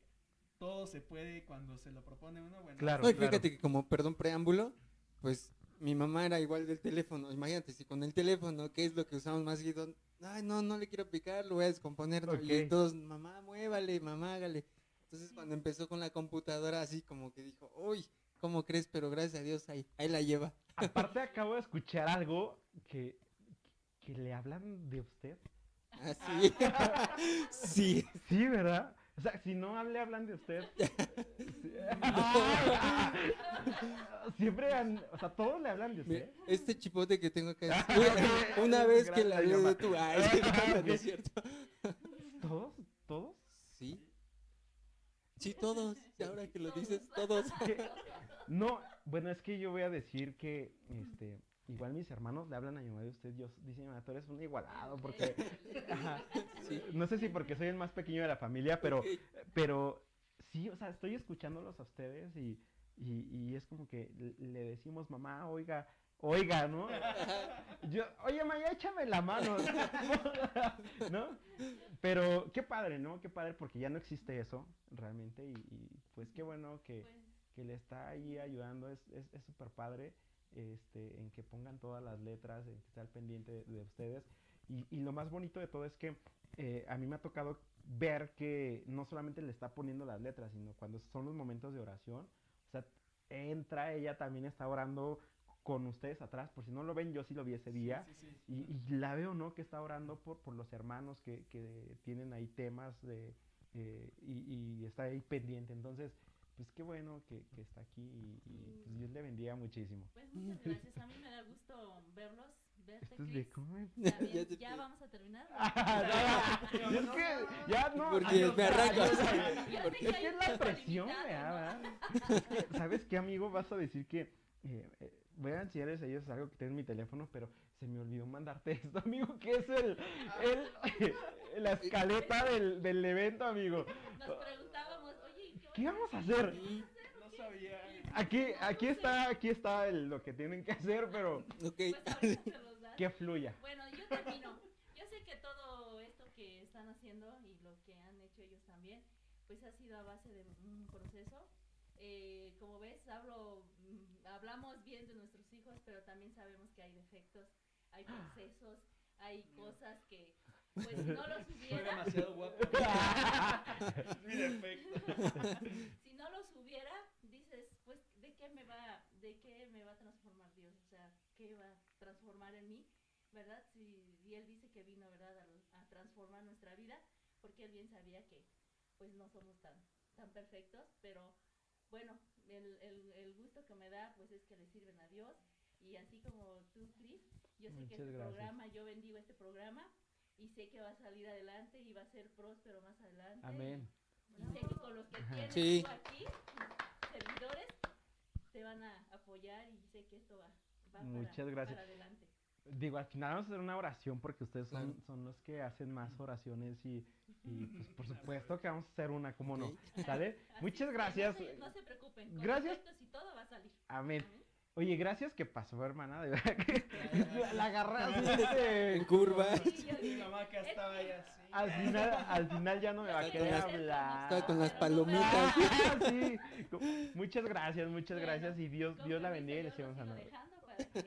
todo se puede cuando se lo propone uno, bueno. Claro. No, y fíjate que como, perdón, preámbulo, pues mi mamá era igual del teléfono. Imagínate, si con el teléfono, ¿qué es lo que usamos más seguido? Ay, no, no le quiero picar, lo voy a descomponer. ¿no? Ok. Y todos, mamá, muévale, mamá, hágale. Entonces cuando empezó con la computadora, así como que dijo, uy, ¿cómo crees? Pero gracias a Dios, ahí, ahí la lleva. Aparte acabo de escuchar algo que, que le hablan de usted. Así. sí. Sí, ¿verdad? O sea, si no le hablan de usted. sí. Siempre, han- o sea, todos le hablan de usted. este chipote que tengo acá. Ok, Una vez que la hablé de tu ay, no, no es cierto. ¿Todos? ¿Todos? Sí. Todos. Y ahora que lo dices, todos. No, bueno, es que yo voy a decir que, este, igual mis hermanos le hablan a mi mamá de usted, yo dicen, mamá, tú eres un igualado, porque, ajá, Sí. no sé si porque soy el más pequeño de la familia, pero, pero sí, o sea, estoy escuchándolos a ustedes y, y, y es como que le decimos, mamá, oiga, oiga, ¿no? Yo, oye, ma, ya échame la mano, ¿no? Pero qué padre, ¿no? Qué padre porque ya no existe eso realmente y, y, pues qué bueno que, Pues, que le está ahí ayudando, es es es súper padre este, en que pongan todas las letras, en que esté al pendiente de, de ustedes. Y, y lo más bonito de todo es que eh, a mí me ha tocado ver que no solamente le está poniendo las letras, sino cuando son los momentos de oración, o sea, entra, ella también está orando con ustedes atrás, por si no lo ven, yo sí lo vi ese día. Sí, sí, sí. Y, y la veo, ¿no? Que está orando por, por los hermanos que, que tienen ahí temas de, eh, y, y está ahí pendiente. Entonces, pues qué bueno que, que está aquí y, y, pues Dios le bendiga muchísimo. pues muchas gracias. A mí me da gusto verlos, verte, Esto es de Chris. También, Ya te ya pe- vamos a terminar. Ya, es que ya no. Porque no, me arrancas. Porque- Es que es la presión, ¿verdad? ¿no? ¿sabes qué, amigo? Vas a decir que. eh, eh, voy a enseñarles a ellos algo que tengo en mi teléfono, pero se me olvidó mandarte esto, amigo, que es el, el la escaleta del, del evento, amigo. Nos preguntábamos, oye, ¿qué, ¿Qué vamos a hacer? No sabía. Aquí, aquí está, aquí está el- lo que tienen que hacer, pero Ok. Pues das. que fluya. Bueno, yo termino. Yo sé que todo esto que están haciendo y lo que han hecho ellos también, pues ha sido a base de un proceso. Eh, como ves, hablo, hablamos bien de nuestros hijos, pero también sabemos que hay defectos, hay procesos, hay cosas que, pues si no los hubiera, demasiado guapo. Mi defecto. si no los hubiera, dices, pues, ¿de qué me va, de qué me va a transformar Dios? O sea, ¿qué va a transformar en mí? ¿Verdad? Si, y Él dice que vino, ¿verdad?, a, a transformar nuestra vida, porque Él bien sabía que, pues, no somos tan, tan perfectos, pero, bueno, el, el, el gusto que me da, pues, es que le sirven a Dios, y así como tú, Chris, yo sé que este gracias. programa, yo bendigo este programa, y sé que va a salir adelante, y va a ser próspero más adelante, Amén. y sé que con los que tienes Sí. tú aquí, servidores, te van a apoyar y sé que esto va, va Muchas para, gracias. para adelante. Digo, al final vamos a hacer una oración porque ustedes son, son los que hacen más oraciones y, y, pues por supuesto que vamos a hacer una, ¿cómo no? ¿Sale? Muchas que gracias. No se, no se preocupen, con Gracias. defectos y todo va a salir. Amén. Amén. Oye, gracias que pasó, hermana. De verdad que la agarraste. este, En curva. Mi mamá acá estaba ahí así. Al final, al final ya no me va a querer hablar. Estaba con las palomitas. Ah, sí. Muchas gracias, muchas gracias. Y Dios, Dios la bendiga y le sigamos lo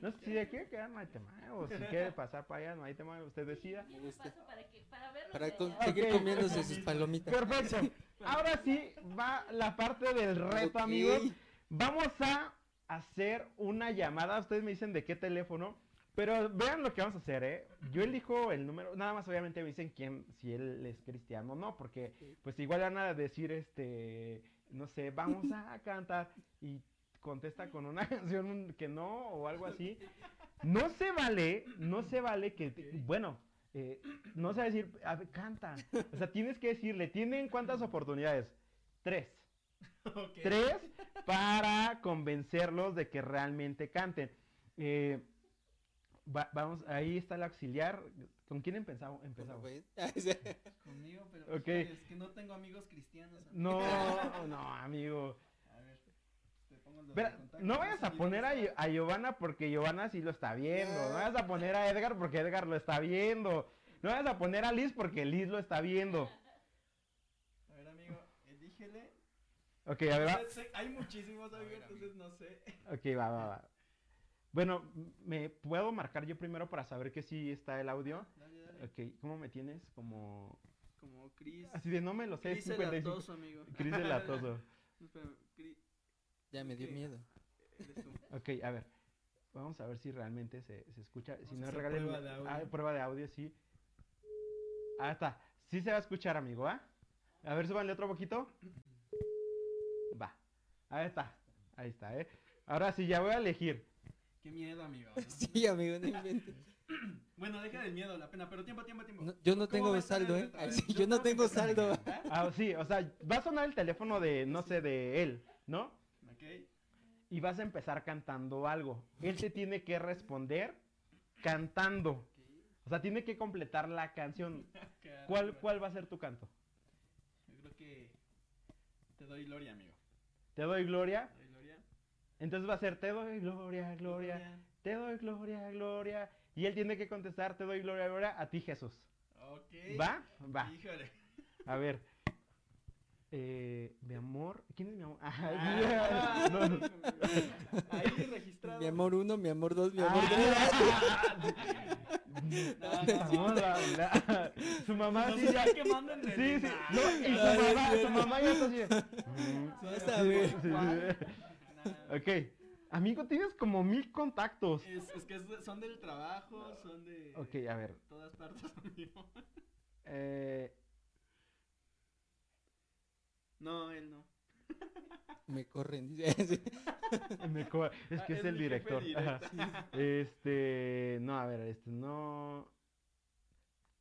No, si de aquí quedar no hay tema. O si quiere pasar para allá, no hay tema. Usted decida. Paso para, que, para verlos Para de con- allá. seguir comiéndose sus palomitas. Perfecto. Ahora sí va la parte del reto, amigos. Vamos a hacer una llamada. Ustedes me dicen de qué teléfono. Pero vean lo que vamos a hacer, ¿eh? Yo elijo el número. Nada más, obviamente, me dicen quién, si él es cristiano o no. Porque, pues, igual van a decir, este, no sé, vamos a cantar. Y contesta con una canción que no o algo así. No se vale, no se vale que, te- bueno, eh, no se va a decir, a ver, canta. O sea, tienes que decirle, ¿tienen cuántas oportunidades? Tres. Tres para convencerlos de que realmente canten. Eh, va- vamos, ahí está el auxiliar. ¿Con quién empezamos? ¿Cómo empezamos? ves? Conmigo, pero Ok. híjole, es que no tengo amigos cristianos. amigo. No, no, amigo. A ver, te pongo los no vayas a poner a, a Giovanna porque Giovanna sí lo está viendo. No Ya. vayas a poner a Edgar porque Edgar lo está viendo. No vayas a poner a Liz porque Liz lo está viendo. A ver, amigo, elígele. Ok, a ver, va. Hay muchísimos, amigo, entonces no sé. Ok, va, va, va. Bueno, ¿me puedo marcar yo primero para saber que sí está el audio? Dale, dale. Ok, ¿cómo me tienes? Como... Como Chris. Así de no me lo sé, Chris el 55. latoso, amigo. Cris de Latoso. Espérame, Cris, Ya me dio miedo. Ok, a ver. Vamos a ver si realmente se, se escucha. Si Vamos no, regalen prueba de audio. ah, prueba de audio, sí. Ah, está. Sí se va a escuchar, amigo, ¿ah? A ver, súbanle otro poquito. Va. Ahí está. Ahí está, ¿eh? Ahora sí, ya voy a elegir. Qué miedo, amigo. ¿no? Sí, amigo, no inventes. Bueno, deja del miedo, la pena, pero tiempo, tiempo, tiempo. No, yo no ¿Cómo tengo saldo, ¿eh? Ay, sí, yo yo no tengo empezar, saldo. ¿ah? Ah, sí, o sea, va a sonar el teléfono de, no sé, de él, ¿no? Y vas a empezar cantando algo. Él te tiene que responder cantando. O sea, tiene que completar la canción. ¿Cuál, cuál va a ser tu canto? Yo creo que te doy gloria, amigo. ¿Te doy gloria? Te doy gloria. Entonces va a ser, te doy gloria, gloria, te doy gloria, gloria. Y él tiene que contestar, te doy gloria, gloria a ti, Jesús. Ok. ¿Va? Va. Híjole. A ver. Eh, mi amor. ¿Quién es mi amor? Ah, Ah, no, no. Ahí registrado. Mi amor uno, mi amor dos, mi amor tres. Ah, vamos a hablar. Su mamá sí está ya. quemando en Sí, el- sí. Nah, No, y su Ay, mamá, su mamá ya está así. mm. Ok. Amigo, tienes como mil contactos. Es, es que son del trabajo, son de Ok, a ver. todas partes, amigo. Eh, No, él no. Me corren, dice. me co- es Ah, que es, es el director. Este. No, a ver, este no.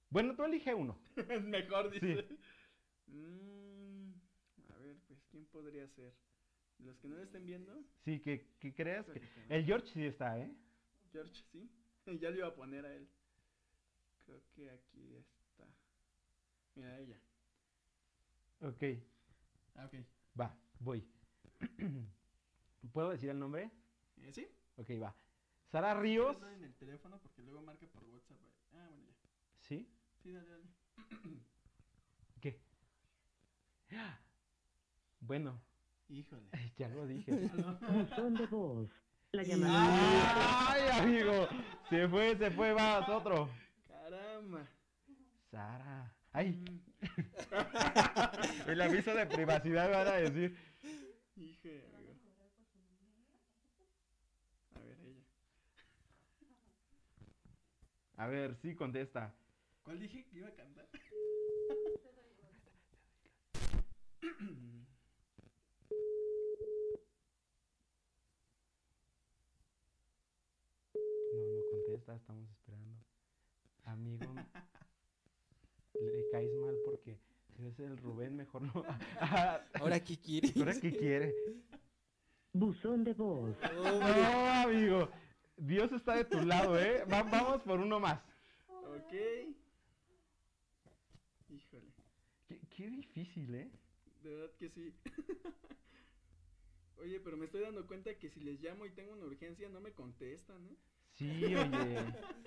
Bueno, tú elige uno. Es mejor, dice. Mm, a ver, pues, ¿quién podría ser? Los que no lo estén viendo. Sí, que, que creas que. El George sí está, ¿eh? George, ¿sí? ya le iba a poner a él. Creo que aquí está. Mira, ella. Ok, Ah, ok. va, voy. ¿Puedo decir el nombre? Eh, ¿Sí? Ok, va. Sara Ríos. ¿Quieres dar en el teléfono porque luego marca por WhatsApp. Ah, bueno, ya. ¿Sí? Sí, dale, dale. ¿Qué? Bueno, Híjole. ya lo dije. Buzón de voz. La llamada. ¡Ay, amigo! Se fue, se fue, vas, otro. Caramba. Sara. Ay, Mm, el aviso de privacidad van a decir. Híjole, amigo. A ver, ella. A ver, sí, contesta. ¿Cuál dije que iba a cantar? No, no contesta, estamos esperando. Amigo, eres el Rubén, mejor no. Ahora, ¿qué quieres? ¿Ahora qué quiere? Buzón de voz. No, amigo. Dios está de tu lado, ¿eh? Va- vamos por uno más. Ok. Híjole. Qué, qué difícil, ¿eh? De verdad que sí. Oye, pero me estoy dando cuenta que si les llamo y tengo una urgencia no me contestan, ¿eh? Sí, oye.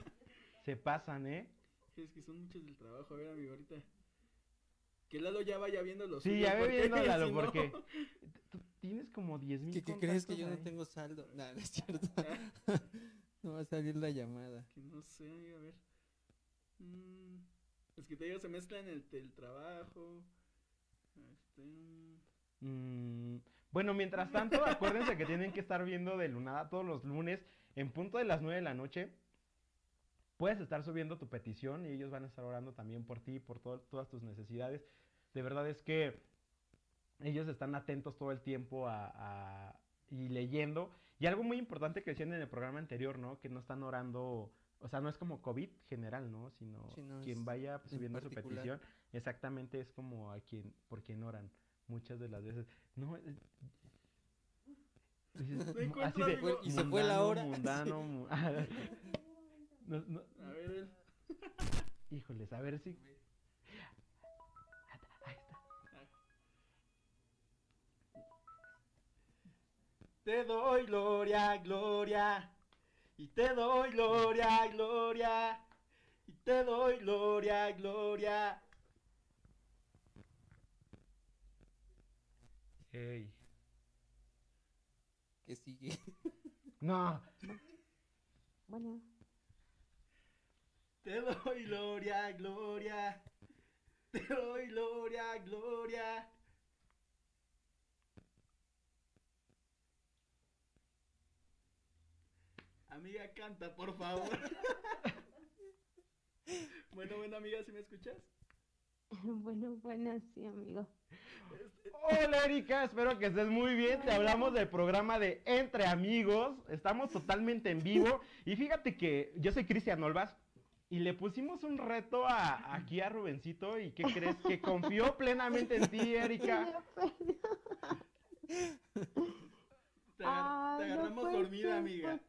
Se pasan, ¿eh? Es que son muchos del trabajo. A ver, amigo, ahorita. Que Lalo ya vaya viendo los Sí, ya ve viendo, Lalo, si no- porque tú tienes como 10 mil ¿Qué, qué crees que yo no tengo saldo? No, no es cierto. no va a salir la llamada. Que no sé, a ver. Mm, es que te digo, se mezclan el, el trabajo. Este, mm, Mm, bueno, mientras tanto, acuérdense que tienen que estar viendo de Lunada todos los lunes en punto de las 9 de la noche. Puedes estar subiendo tu petición y ellos van a estar orando también por ti, por to- todas tus necesidades. De verdad es que ellos están atentos todo el tiempo a, a- y leyendo. Y algo muy importante que decían en el programa anterior, ¿no? Que no están orando, o sea, no es como COVID general, ¿no? Sino Sí, no, quien vaya en subiendo su petición, exactamente es como a quien, por quien oran muchas de las veces. No, eh, dices, No así de amigo. Y se fue la mundano, hora. Mundano, mu- No, no, a ver, híjoles, a ver si. Te doy gloria, gloria. Y te doy gloria, gloria. Y te doy gloria, gloria. Ey. ¿Qué sigue? No, Bueno. Te doy gloria, gloria. Te doy gloria, gloria. Amiga, canta, por favor. bueno, bueno, amiga, ¿sí me escuchas? Bueno, bueno, sí, amigo. Hola Erika, espero que estés muy bien. Te hablamos del programa de Entre Amigos. Estamos totalmente en vivo. Y fíjate que yo soy Cristian Olvas y le pusimos un reto a, aquí a Rubencito. ¿Y qué crees? Que confió plenamente en ti, Erika. Te, agar- Ay, te no agarramos dormida, ser amiga.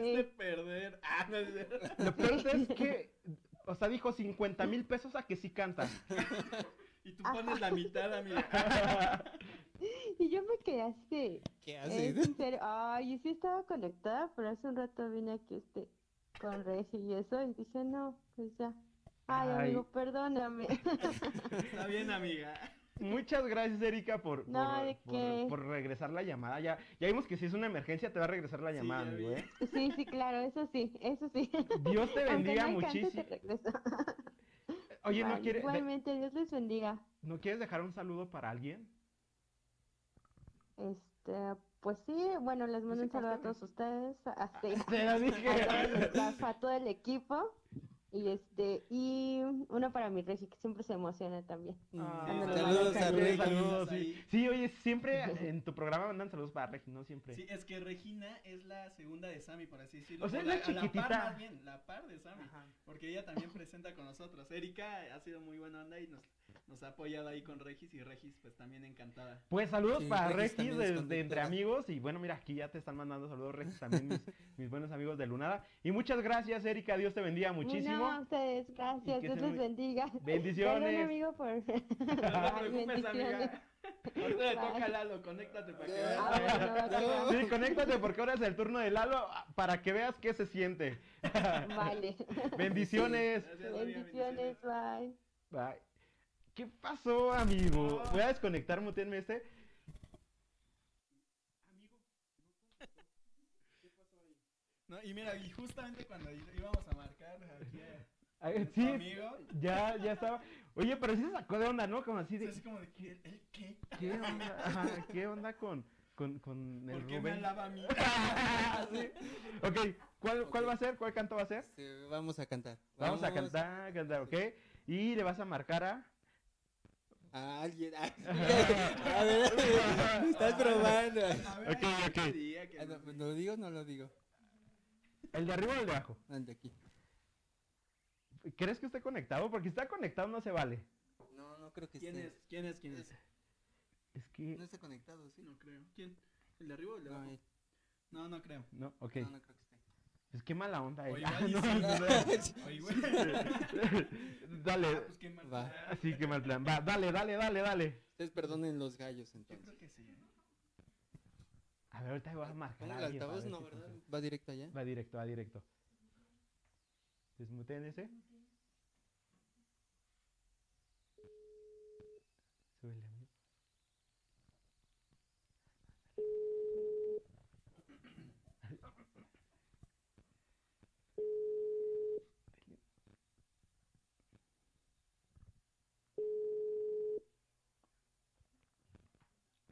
Hiciste posible. perder. Ah, no. Lo peor es que, o sea, dijo 50 mil pesos a que sí canta. Y tú pones la mitad, amiga. Y yo me quedé así de, ¿Qué ¿es haces? en serio? Ay, yo sí estaba conectada, pero hace un rato vine aquí este con Regi y eso y dije, no, pues ya. Ay, Ay. amigo, perdóname. Está bien, amiga. Muchas gracias, Erika, por, No, por, regresar la llamada. Ya, ya vimos que si es una emergencia te va a regresar la Sí, llamada, amigo, vi. ¿eh? Sí, sí, claro, eso sí, eso sí. Dios te bendiga no muchísimo. Oye, ¿no, Vale, quiere- de- Igualmente, Dios les bendiga. ¿no quieres dejar un saludo para alguien? Este, pues sí, bueno, les mando sí, un saludo a todos ustedes, a, sí, Te lo dije. a el staff, a todo el equipo. Y este, y uno para mi Regi, que siempre se emociona también. Ah, Saludos a Regi. Saludos, Ahí. sí. Sí, oye, siempre en tu programa mandan saludos para Regi, ¿no? Siempre. Sí, es que Regina es la segunda de Sammy, por así decirlo. O sea, es la, la a par chiquitita. más bien, la par de Sammy. Porque ella también presenta con nosotros. Erika ha sido muy buena onda y nos, nos ha apoyado ahí con Regis y Regis pues también encantada. Pues saludos Sí, para Regis desde. Entre Amigos. Y bueno, mira, aquí ya te están mandando saludos, Regis, también mis, mis buenos amigos de Lunada. Y muchas gracias, Erika. Dios te bendiga muchísimo. No, a ustedes, gracias, Dios muy- bendiga. Bendiciones. amigo, por... No te preocupes, bendiciones. amiga. Ahorita le toca a Lalo, conéctate para que Ah, veas. Ah, bueno. Sí, conéctate porque ahora es el turno de Lalo para que veas qué se siente. Vale. Bendiciones. Gracias, amiga, Bendiciones, bye. Bye. ¿Qué pasó, amigo? Voy a desconectar, mutenme este. No, y mira, y justamente cuando íbamos a marcar aquí a, a sí, amigo, ya, ya estaba. Oye, pero sí se sacó de onda, ¿no? Como así de. así como de, ¿el, el qué? ¿Qué onda? Ajá, ¿Qué onda con, con, con el ¿Por qué me Rubén? alaba a mí? Sí. Ok, ¿cuál, ¿cuál va a ser? ¿Cuál canto va a ser? Este, vamos a cantar. Vamos, a cantar, cantar, ¿ok? Y le vas a marcar a... A alguien. A ver, me estás probando. A ver, Ok, Ah, ¿Lo digo o no lo digo? ¿El de arriba o el de abajo? Ande aquí. ¿Crees que esté conectado? Porque si está conectado no se vale. No, no creo que ¿Quién esté. es? ¿Quién es? ¿Quién es? Es que... No está conectado, ¿sí? No creo. ¿Quién? ¿El de arriba o el de abajo? eh, No, no creo. No, ok. no, no creo que esté. Pues qué mala onda. O eh. Ah, y no, sí. no, no. Oye. Dale. Ah, pues qué mal Va. plan. Así que mal plan. Va, dale, dale, dale, dale. Ustedes perdonen los gallos entonces. creo que sí. ¿eh? A ver, ahorita voy a marcar el altavoz, no, ¿verdad? Va directo allá. Va directo, va directo. Desmuten ese. Súbele, amigo.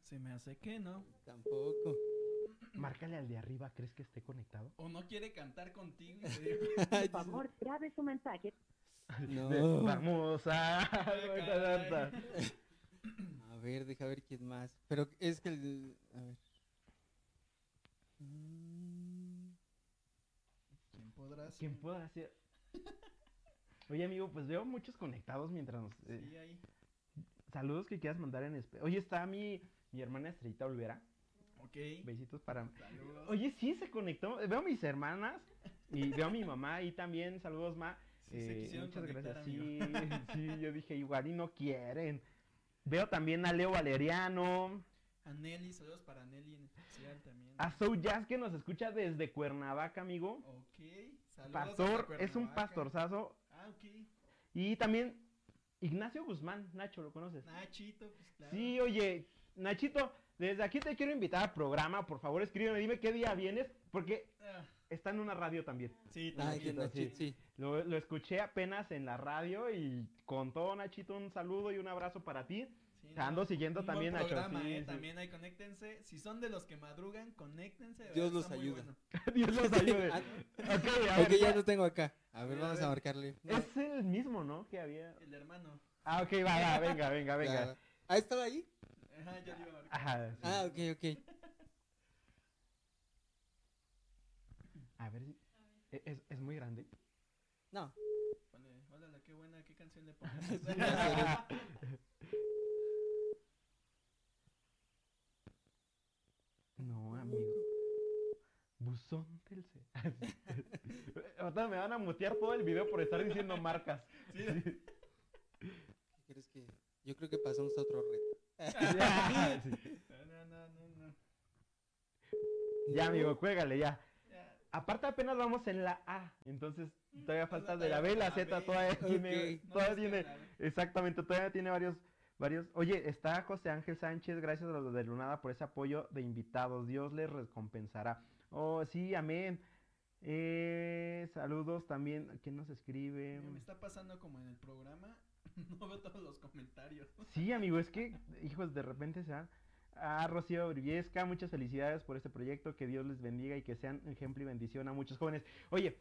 Se me hace que no. Tampoco. Márcale al de arriba, ¿crees que esté conectado? O no quiere cantar contigo. y te digo, Por favor, grabe su mensaje. no. Vamos a... caray. A ver, deja ver quién más. Pero es que el. A ver. ¿Quién podrá ser? ¿Quién pueda hacer? Oye, amigo, pues veo muchos conectados mientras nos... eh, Sí, ahí. saludos que quieras mandar en... espe- Oye, está mi, mi hermana Estrellita Olvera. Ok. Besitos para... Saludos. Oye, sí, se conectó. Veo a mis hermanas y veo a mi mamá ahí también. Saludos, ma. Sí, se Eh, quisieron muchas gracias. Sí, sí, yo dije, igual y no quieren. Veo también a Leo Valeriano, A Nelly, saludos para Nelly en especial también. a Soul Jazz que nos escucha desde Cuernavaca, amigo. Ok. Saludos Pastor, es un pastorzazo. Ah, ok. Y también Ignacio Guzmán, Nacho, ¿lo conoces? Nachito, pues claro. Sí, oye, Nachito, desde aquí te quiero invitar al programa, por favor escríbeme, dime qué día vienes, porque Ah, está en una radio también. sí, también. Nachito, sí. Lo, lo escuché apenas en la radio y con todo, Nachito, un saludo y un abrazo para ti. Sí, Ando no, siguiendo también, Nacho, programa, sí, eh, sí. También ahí conéctense. Si son de los que madrugan, conéctense. Dios los bueno. Dios los ayude. Ah, ok, a ok, ver, ya lo tengo acá. A A ver, a vamos a marcarle. Es el mismo, ¿no? Que había. El hermano. Ah, ok, va, va, venga, venga, venga. Ya. ¿Ah, estaba ahí? Ajá, ya le iba a marcar. Ajá, sí. Ah, ok, ok. A ver si. e- Es, es muy grande. No. Ponle, hola, qué buena, qué canción le sé. No, amigo. Buzón Telcel. Ahorita me van a mutear todo el video por estar diciendo marcas. Sí, ¿Qué crees que.? Yo creo que pasamos a otro reto. Ya, no, no, no, no. Ya, amigo, cuélgale ya. Ya. Aparte apenas vamos en la A, entonces todavía falta de la B y la Z, todavía tiene, todavía exactamente, todavía tiene varios, varios. Oye, está José Ángel Sánchez, gracias a los de Lunada por ese apoyo de invitados, Dios les recompensará. Oh, sí, amén. Eh, saludos también, ¿quién nos escribe? Mira, Me está pasando como en el programa. No veo todos los comentarios. Sí, amigo, es que, hijos, de repente se van. A Rocío Briviesca, muchas felicidades por este proyecto, que Dios les bendiga y que sean ejemplo y bendición a muchos jóvenes. Oye,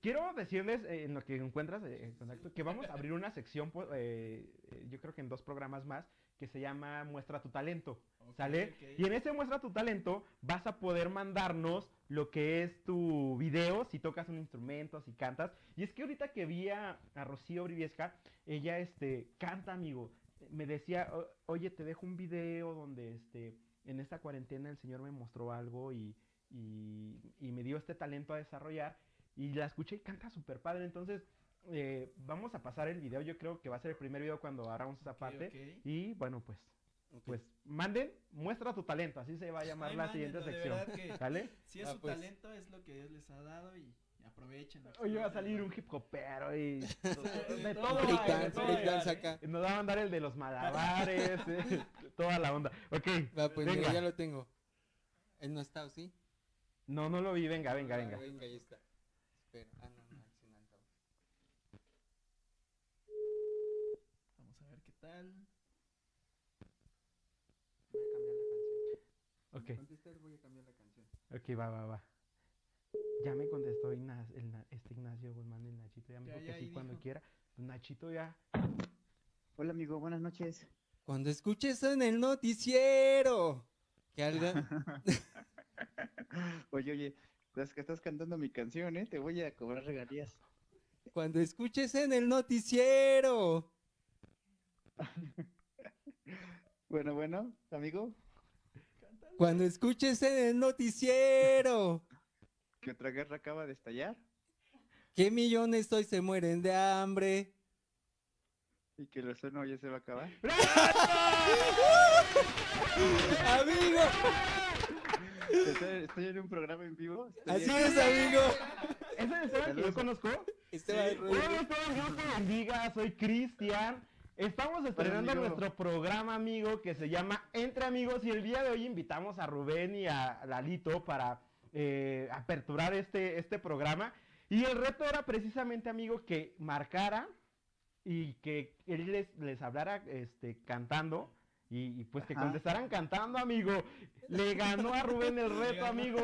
quiero decirles eh, en lo que encuentras eh, en contacto que vamos a abrir una sección, pues, eh, yo creo que en dos programas más, que se llama Muestra tu talento. ¿Sale? Y en ese muestra tu talento vas a poder mandarnos lo que es tu video, si tocas un instrumento, si cantas. Y es que ahorita que vi a, a Rocío Briviesca, ella este, canta, amigo. Me decía, "O- oye, te dejo un video donde este, en esta cuarentena el Señor me mostró algo y, y, y me dio este talento a desarrollar. Y la escuché y canta súper padre. Entonces, eh, vamos a pasar el video. Yo creo que va a ser el primer video cuando hagamos esa parte. Y bueno, pues Pues manden, muestra tu talento, así se va a llamar Ay, la siguiente sección. que ¿Sale? Si es Ah, su pues. talento, es lo que Dios les ha dado y aprovechen. lo que Hoy va a salir un hip hopero y de todo. acá. Nos va a mandar el de los malabares, eh, toda la onda. Ok, Va, pues mira, venga. ya lo tengo. Él no está, ¿o sí? No, no lo vi, venga, venga, Ah, venga. Venga, ahí está. Espera. Ah, no, no, es un altavoz. Vamos a ver qué tal. Voy a cambiar la canción. Ok, Contestar, voy a cambiar la canción. ok, va, va, va. Ya me contestó Igna- el este Ignacio Guzmán, el Nachito, ya me Ya, dijo ya que sí cuando dijo. quiera. Pues Nachito ya. Hola amigo, buenas noches. Cuando escuches en el noticiero que algo... Oye, oye, es que estás cantando mi canción, ¿eh? Te voy a cobrar regalías. Cuando escuches en el noticiero. Bueno, bueno, amigo, Cuando escuches en el noticiero. que otra guerra acaba de estallar Que millones hoy se mueren de hambre. y que el ozono ya se va a acabar. Amigo, Estoy, estoy en un programa en vivo. estoy así en- es, amigo. ¿Ese es Esteban que yo conozco? Esteban Hola Rodríguez. Esteban, Dios te bendiga, soy Cristian. Estamos estrenando nuestro programa, amigo, que se llama Entre Amigos y el día de hoy invitamos a Rubén y a Lalito para eh, aperturar este, este programa. Y el reto era precisamente, amigo, que marcara y que él les, les hablara este, cantando y, y pues que Ajá. contestaran cantando, amigo. Le ganó a Rubén el reto, amigo.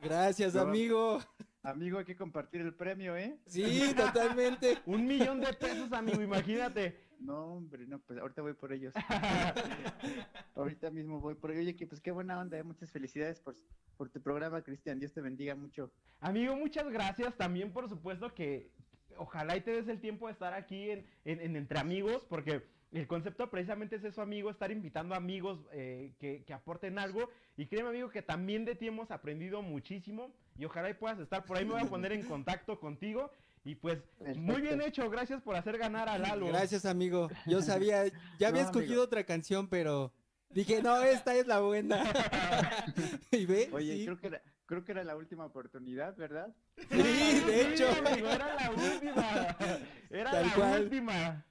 Gracias, No. amigo. Amigo, hay que compartir el premio, ¿eh? Sí, totalmente. Un millón de pesos, amigo, imagínate. No, hombre, no, pues ahorita voy por ellos. ahorita mismo voy por ellos. Oye, que pues qué buena onda, ¿eh? Muchas felicidades por, por tu programa, Cristian. Dios te bendiga mucho. Amigo, muchas gracias. También, por supuesto, que ojalá y te des el tiempo de estar aquí en, en- en Entre Amigos, porque el concepto precisamente es eso, amigo, estar invitando amigos eh, que, que aporten algo. Y créeme, amigo, que también de ti hemos aprendido muchísimo. Y ojalá y puedas estar por ahí. Me voy a poner en contacto contigo. Y pues, muy bien hecho. Gracias por hacer ganar a Lalo. Gracias, amigo. Yo sabía, ya había No, escogido amigo. otra canción, pero dije, no, esta es la buena. y ve, Oye, sí, creo, que era, creo que era la última oportunidad, ¿verdad? sí, de hecho. amigo, era la última. Era Tal la cual. última.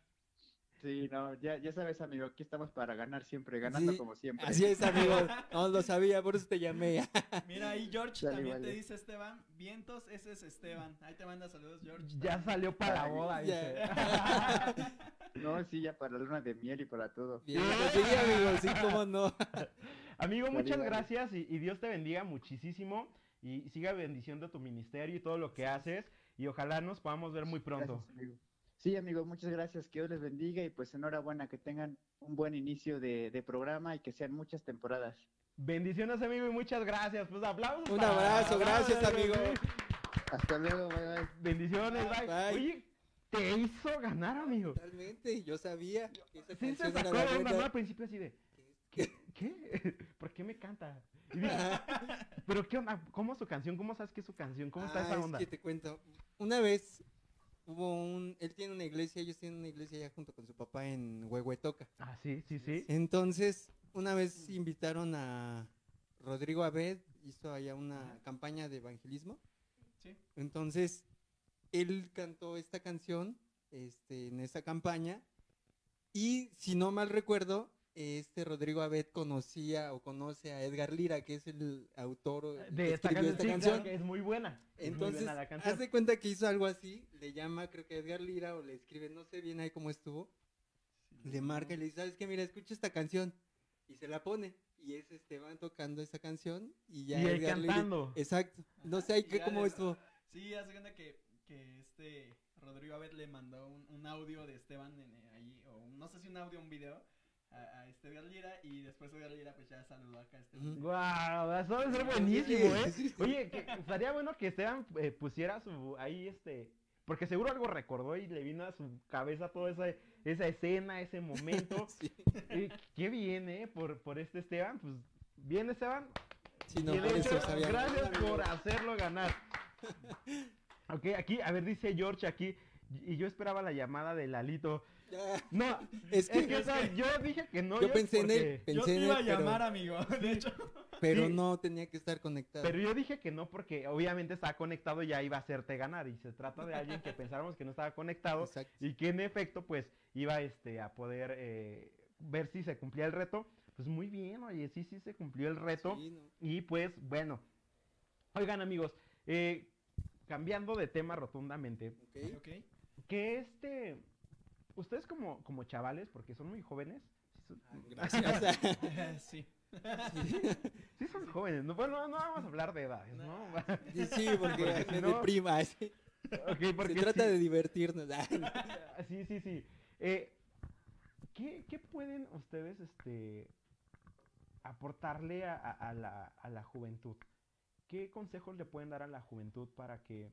Sí, no, ya, ya sabes, amigo, aquí estamos para ganar siempre, ganando Sí, como siempre. Así es, amigo. No lo sabía, por eso te llamé. Mira ahí George Dale, también te dice Esteban, vientos, ese es Esteban. Ahí te manda saludos George. Ya salió para la boda, dice. No, sí, ya para la luna de miel y para todo. Bien, pues sí, amigo, sí, cómo no. Amigo, muchas vale. gracias y, y Dios te bendiga muchísimo y siga bendiciendo tu ministerio y todo lo que haces y ojalá nos podamos ver muy pronto. Gracias, amigo. Sí, amigo, muchas gracias. Que Dios les bendiga y pues enhorabuena, que tengan un buen inicio de, de programa y que sean muchas temporadas. Bendiciones, amigo, y muchas gracias. Pues aplausos. Un para- abrazo, gracias, amigo. Hasta luego, bye bye. Bendiciones, bye. Bye. Oye, te hizo ganar, amigo. Totalmente, yo sabía que esa Sí. Al principio así de, ¿qué? ¿Qué? ¿Por qué me canta? Y dije, ¿pero qué onda? ¿Cómo es su canción? ¿Cómo sabes que es su canción? ¿Cómo está Ah, esa es onda? que te cuento. Una vez hubo un, él tiene una iglesia, ellos tienen una iglesia allá junto con su papá en Huehuetoca. Ah, sí, sí, sí. Entonces, una vez invitaron a Rodrigo Abed, hizo allá una campaña de evangelismo. Sí. Entonces, él cantó esta canción este, en esa campaña. Y si no mal recuerdo, este Rodrigo Abed conocía o conoce a Edgar Lira, que es el autor De esta canción, sí, claro que es muy buena. Es muy Entonces, buena canción. de cuenta que hizo algo así, le llama, creo que a Edgar Lira, o le escribe, no sé bien ahí cómo estuvo, le marca y le dice, ¿sabes qué? Mira, escucha esta canción. Y se la pone. Y es Esteban tocando esa canción y ya y él Edgar Lira- cantando. Exacto. No sé ahí qué, cómo le- estuvo. Sí, hace cuenta que, que este Rodrigo Abed le mandó un, un audio de Esteban en, eh, ahí, o un- no sé si un audio o un video, a, a este Edgar Lira, y después Edgar Lira pues ya saludó acá a este. Guau, eso debe ser buenísimo, ¿eh? Oye, que estaría bueno que Esteban eh, pusiera su ahí este, porque seguro algo recordó y le vino a su cabeza toda esa, esa escena, ese momento. Sí. Eh, qué bien, ¿eh? Por, por este Esteban, pues bien Esteban. Sí, no, y de por hecho, eso sabía. gracias por hacerlo ganar. Ok, aquí, a ver, dice George aquí, y yo esperaba la llamada de Lalito. No, Es es que, que, o sea, yo dije que no. yo pensé en él, Yo te iba a él, pero- llamar, amigo. De hecho, pero Sí. no tenía que estar conectado. Pero yo dije que no porque obviamente estaba conectado y ya iba a hacerte ganar. Y se trata de alguien que pensáramos que no estaba conectado Exacto. y que en efecto pues iba este, a poder eh, ver si se cumplía el reto. Pues muy bien, oye, sí, sí se cumplió el reto. Sí, no. Y pues bueno. Oigan amigos, eh, cambiando de tema rotundamente, Ok. Ok. que este... Ustedes como, como chavales, porque son muy jóvenes, sí son- Ah, Gracias. sí. sí son jóvenes, no, bueno, no vamos a hablar de edades, ¿no? Sí, sí, porque Porque si me no- deprima. sí. Ok, porque Se trata sí. de divertirnos. Sí, sí, sí. Eh, ¿qué, qué pueden ustedes este, aportarle a, a- a la, a la juventud? ¿Qué consejos le pueden dar a la juventud para que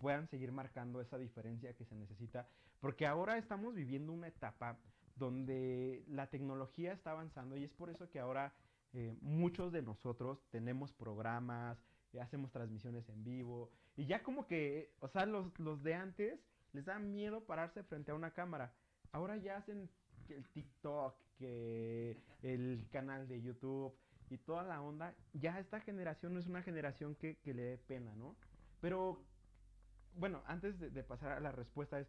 puedan seguir marcando esa diferencia que se necesita? Porque ahora estamos viviendo una etapa donde la tecnología está avanzando y es por eso que ahora eh, muchos de nosotros tenemos programas, eh, hacemos transmisiones en vivo y ya como que, o sea, los, los de antes les da miedo pararse frente a una cámara. Ahora ya hacen que el TikTok, que el canal de YouTube y toda la onda. Ya esta generación no es una generación que, que le dé pena, ¿no? Pero, bueno, antes de, pasar a la respuesta es,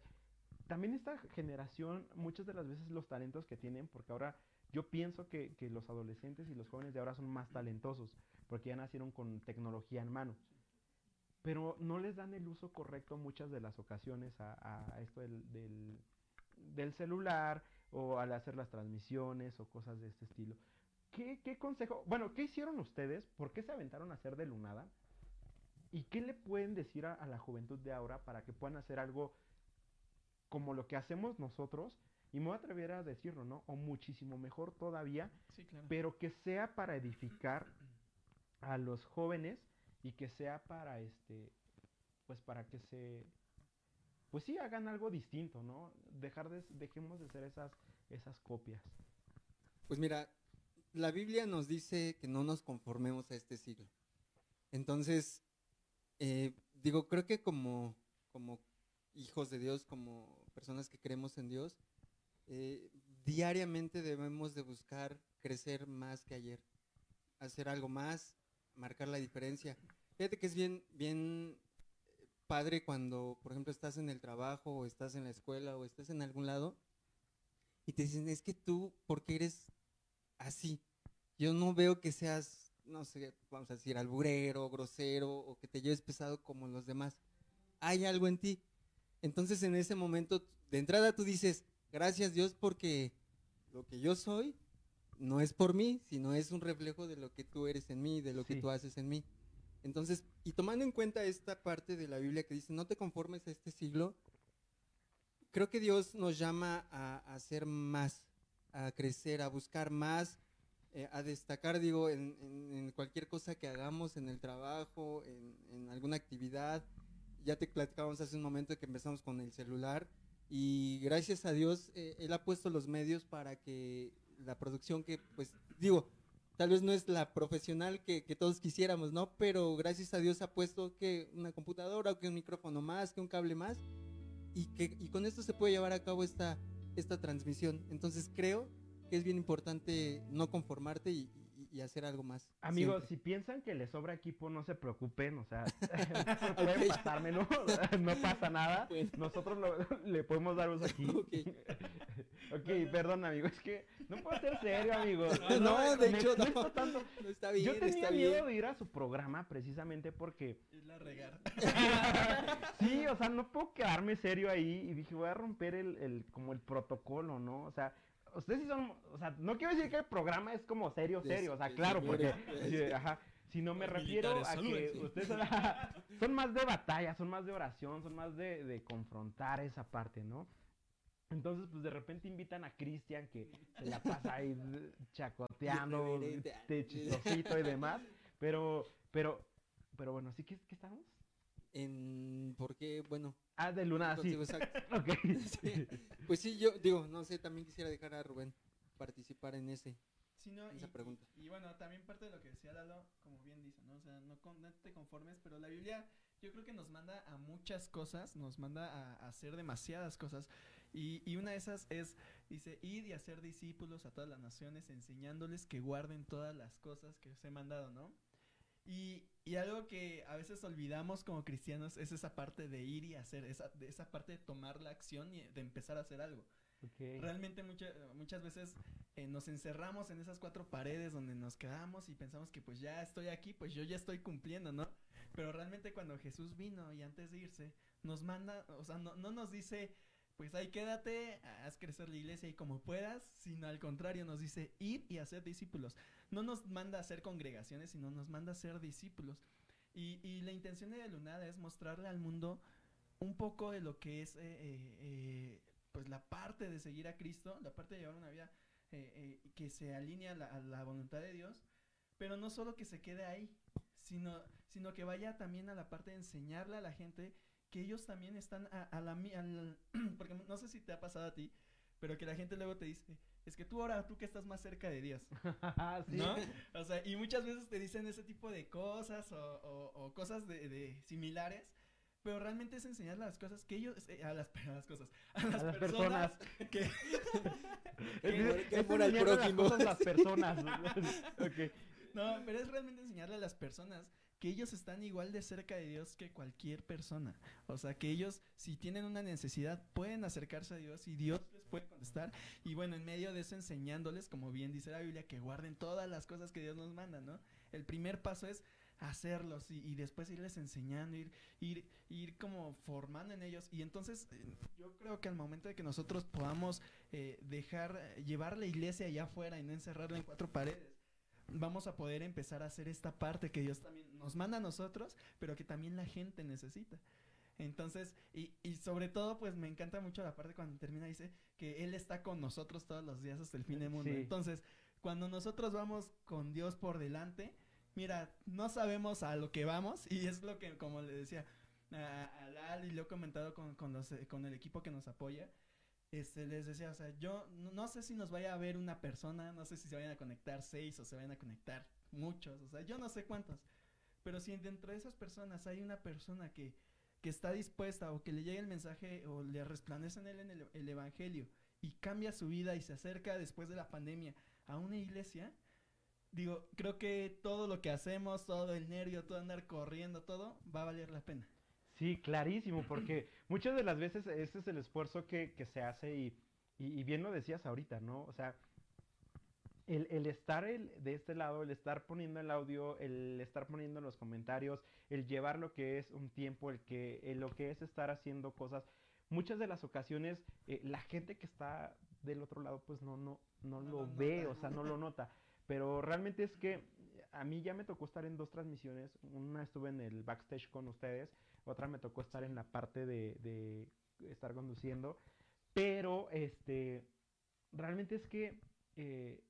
también esta generación, muchas de las veces los talentos que tienen, porque ahora yo pienso que, que los adolescentes y los jóvenes de ahora son más talentosos, porque ya nacieron con tecnología en mano pero no les dan el uso correcto muchas de las ocasiones a, a esto del, del, del celular o al hacer las transmisiones o cosas de este estilo. ¿Qué, qué consejo? Bueno, ¿qué hicieron ustedes? ¿Por qué se aventaron a hacer de lunada? ¿Y qué le pueden decir a, a la juventud de ahora para que puedan hacer algo como lo que hacemos nosotros? Y me voy a atrever a decirlo, ¿no? O muchísimo mejor todavía, Sí, claro. pero que sea para edificar a los jóvenes y que sea para este pues para que se pues sí hagan algo distinto no dejar de dejemos de ser esas esas copias Pues mira, la Biblia nos dice que no nos conformemos a este siglo. Entonces, eh, digo, creo que como, como hijos de Dios, como personas que creemos en Dios, eh, diariamente debemos de buscar crecer más que ayer, hacer algo más, marcar la diferencia. Fíjate que es bien, bien padre cuando, por ejemplo, estás en el trabajo o estás en la escuela o estás en algún lado y te dicen, es que tú, ¿por qué eres así? Yo no veo que seas, no sé, vamos a decir, alburero, grosero o que te lleves pesado como los demás. Hay algo en ti. Entonces en ese momento, de entrada tú dices, gracias Dios porque lo que yo soy no es por mí, sino es un reflejo de lo que tú eres en mí, de lo que tú haces en mí. Entonces, y tomando en cuenta esta parte de la Biblia que dice, no te conformes a este siglo, creo que Dios nos llama a, a hacer más, a crecer, a buscar más, eh, a destacar, digo, en, cualquier cosa que hagamos, en el trabajo, en, alguna actividad. Ya te platicábamos hace un momento que empezamos con el celular y gracias a Dios eh, Él ha puesto los medios para que la producción que, pues, digo, tal vez no es la profesional que, todos quisiéramos, ¿no? Pero gracias a Dios ha puesto que una computadora, que un micrófono más, que un cable más y que y con esto se puede llevar a cabo esta, esta transmisión. Entonces creo que es bien importante no conformarte y, y- y hacer algo más. amigos siempre. si piensan que les sobra equipo no se preocupen o sea pueden pasármelo no pasa nada Bueno. nosotros lo- le podemos dar uso aquí Ok. ok perdón amigo es que no puedo ser serio amigo No, de me hecho, no. tanto. No, está bien, Yo tenía está miedo bien. de ir a su programa precisamente porque Es la regar. sí, o sea, no puedo quedarme serio ahí y dije, voy a romper el, el como el protocolo, ¿no? O sea, ustedes sí son, o sea, no quiero decir que el programa es como serio, serio, o sea, claro, porque, sí, ajá, sino me refiero a que ustedes son, son más de batalla, son más de oración, son más de, de confrontar esa parte, ¿no? Entonces, pues de repente invitan a Cristian que se la pasa ahí chacoteando, chistosito y demás, pero, pero, pero bueno, ¿sí que, que estamos? En, porque, bueno, Ah, de Luna, sí. contigo, exacto. Ok. Sí. Pues sí, yo digo, no sé, también quisiera dejar a Rubén participar en ese. Sí, no, Esa y, pregunta. y- y bueno, también parte de lo que decía Lalo, como bien dice, ¿no? O sea, no, con- no te conformes, pero la Biblia yo creo que nos manda a muchas cosas, nos manda a, a hacer demasiadas cosas. Y, y una de esas es, dice, id y hacer discípulos a todas las naciones, enseñándoles que guarden todas las cosas que os he mandado, ¿no? Y, y algo que a veces olvidamos como cristianos es esa parte de ir y hacer, esa, esa parte de tomar la acción y de empezar a hacer algo. Ok. Realmente mucha- muchas veces eh, nos encerramos en esas cuatro paredes donde nos quedamos y pensamos que pues ya estoy aquí, pues yo ya estoy cumpliendo, ¿no? Pero realmente cuando Jesús vino y antes de irse, nos manda, o sea, no, no nos dice, pues ahí quédate, haz crecer la iglesia y como puedas, sino al contrario nos dice ir y hacer discípulos. No nos manda a hacer congregaciones, sino nos manda a ser discípulos. Y, y la intención de Lunada es mostrarle al mundo un poco de lo que es eh, eh, eh, pues la parte de seguir a Cristo, la parte de llevar una vida que se alinea a la, a voluntad de Dios, pero no solo que se quede ahí, sino, sino que vaya también a la parte de enseñarle a la gente que ellos también están a, a la al- porque no sé si te ha pasado a ti, pero que la gente luego te dice, es que tú ahora, tú que estás más cerca de Dios, Sí. ¿no? O sea, y muchas veces te dicen ese tipo de cosas o, o- o cosas de, de similares, pero realmente es enseñar las cosas que ellos, eh, a, las, a las cosas, a las, las personas, que... Es, que- es que amor al enseñarle las prójimo. cosas a las personas. Ok. No, pero es realmente enseñarle a las personas que ellos están igual de cerca de Dios que cualquier persona. O sea, que ellos, si tienen una necesidad, pueden acercarse a Dios y Dios puede contestar. Y bueno, en medio de eso, enseñándoles, como bien dice la Biblia, que guarden todas las cosas que Dios nos manda, ¿no? El primer paso es hacerlos y, después irles enseñando, ir, ir, ir como formando en ellos. Y entonces, eh, yo creo que al momento de que nosotros podamos eh, dejar, llevar la iglesia allá afuera y no encerrarla en cuatro paredes, vamos a poder empezar a hacer esta parte que Dios también nos manda a nosotros, pero que también la gente necesita. Entonces, y, y sobre todo, pues me encanta mucho la parte cuando termina, dice que Él está con nosotros todos los días hasta el fin del mundo. Sí. Entonces, cuando nosotros vamos con Dios por delante, mira, no sabemos a lo que vamos, y es lo que, como le decía a, a Lal, y lo he comentado con, con, los, eh, con el equipo que nos apoya, este, les decía, o sea, yo no, no sé si nos vaya a ver una persona, no sé si se vayan a conectar seis o se vayan a conectar muchos, o sea, yo no sé cuántos, pero si dentro de esas personas hay una persona que, que está dispuesta o que le llegue el mensaje o le resplandece en él en el, el evangelio y cambia su vida y se acerca después de la pandemia a una iglesia, digo, creo que todo lo que hacemos, todo el nervio, todo andar corriendo, todo va a valer la pena. Sí, clarísimo, porque muchas de las veces ese es el esfuerzo que, que se hace y, y, y bien lo decías ahorita, ¿no? O sea, el, el estar el- de este lado, el estar poniendo el audio, el estar poniendo los comentarios, el llevar lo que es un tiempo, el que el lo que es estar haciendo cosas, muchas de las ocasiones eh, la gente que está del otro lado pues no no no, No lo ve, nota. o sea, no lo nota, pero realmente es que a mí ya me tocó estar en dos transmisiones, una estuve en el backstage con ustedes, otra me tocó estar en la parte de, de estar conduciendo, pero este realmente es que eh,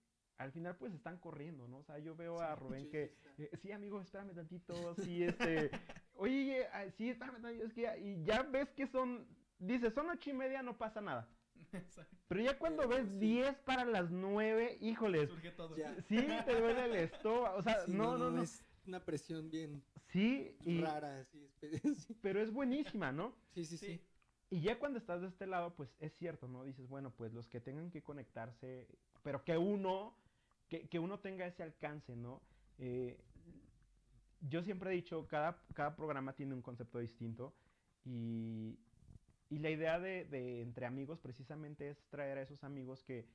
al final pues están corriendo, ¿no? O sea, yo veo a Rubén que eh, sí, amigo, espérame tantito, sí, este, oye, ah, sí, espérame tantito, es que ya, y ya ves que son, dices, son ocho y media, no pasa nada. Exacto. Pero ya cuando Pero ves sí. 10 para las 9, híjoles, Surge todo. Ya. sí te duele el estómago, o sea, Sí, no, no, no, Es una presión bien sí, y, rara, sí. pero es buenísima, ¿no? Sí, sí, sí. Sí. Y ya cuando estás de este lado, pues es cierto, ¿no? Dices, bueno, pues los que tengan que conectarse, pero que uno, que, uno tenga ese alcance, ¿no? Eh, yo siempre he dicho, cada, cada programa tiene un concepto distinto y, y la idea de, de entre amigos precisamente es traer a esos amigos que,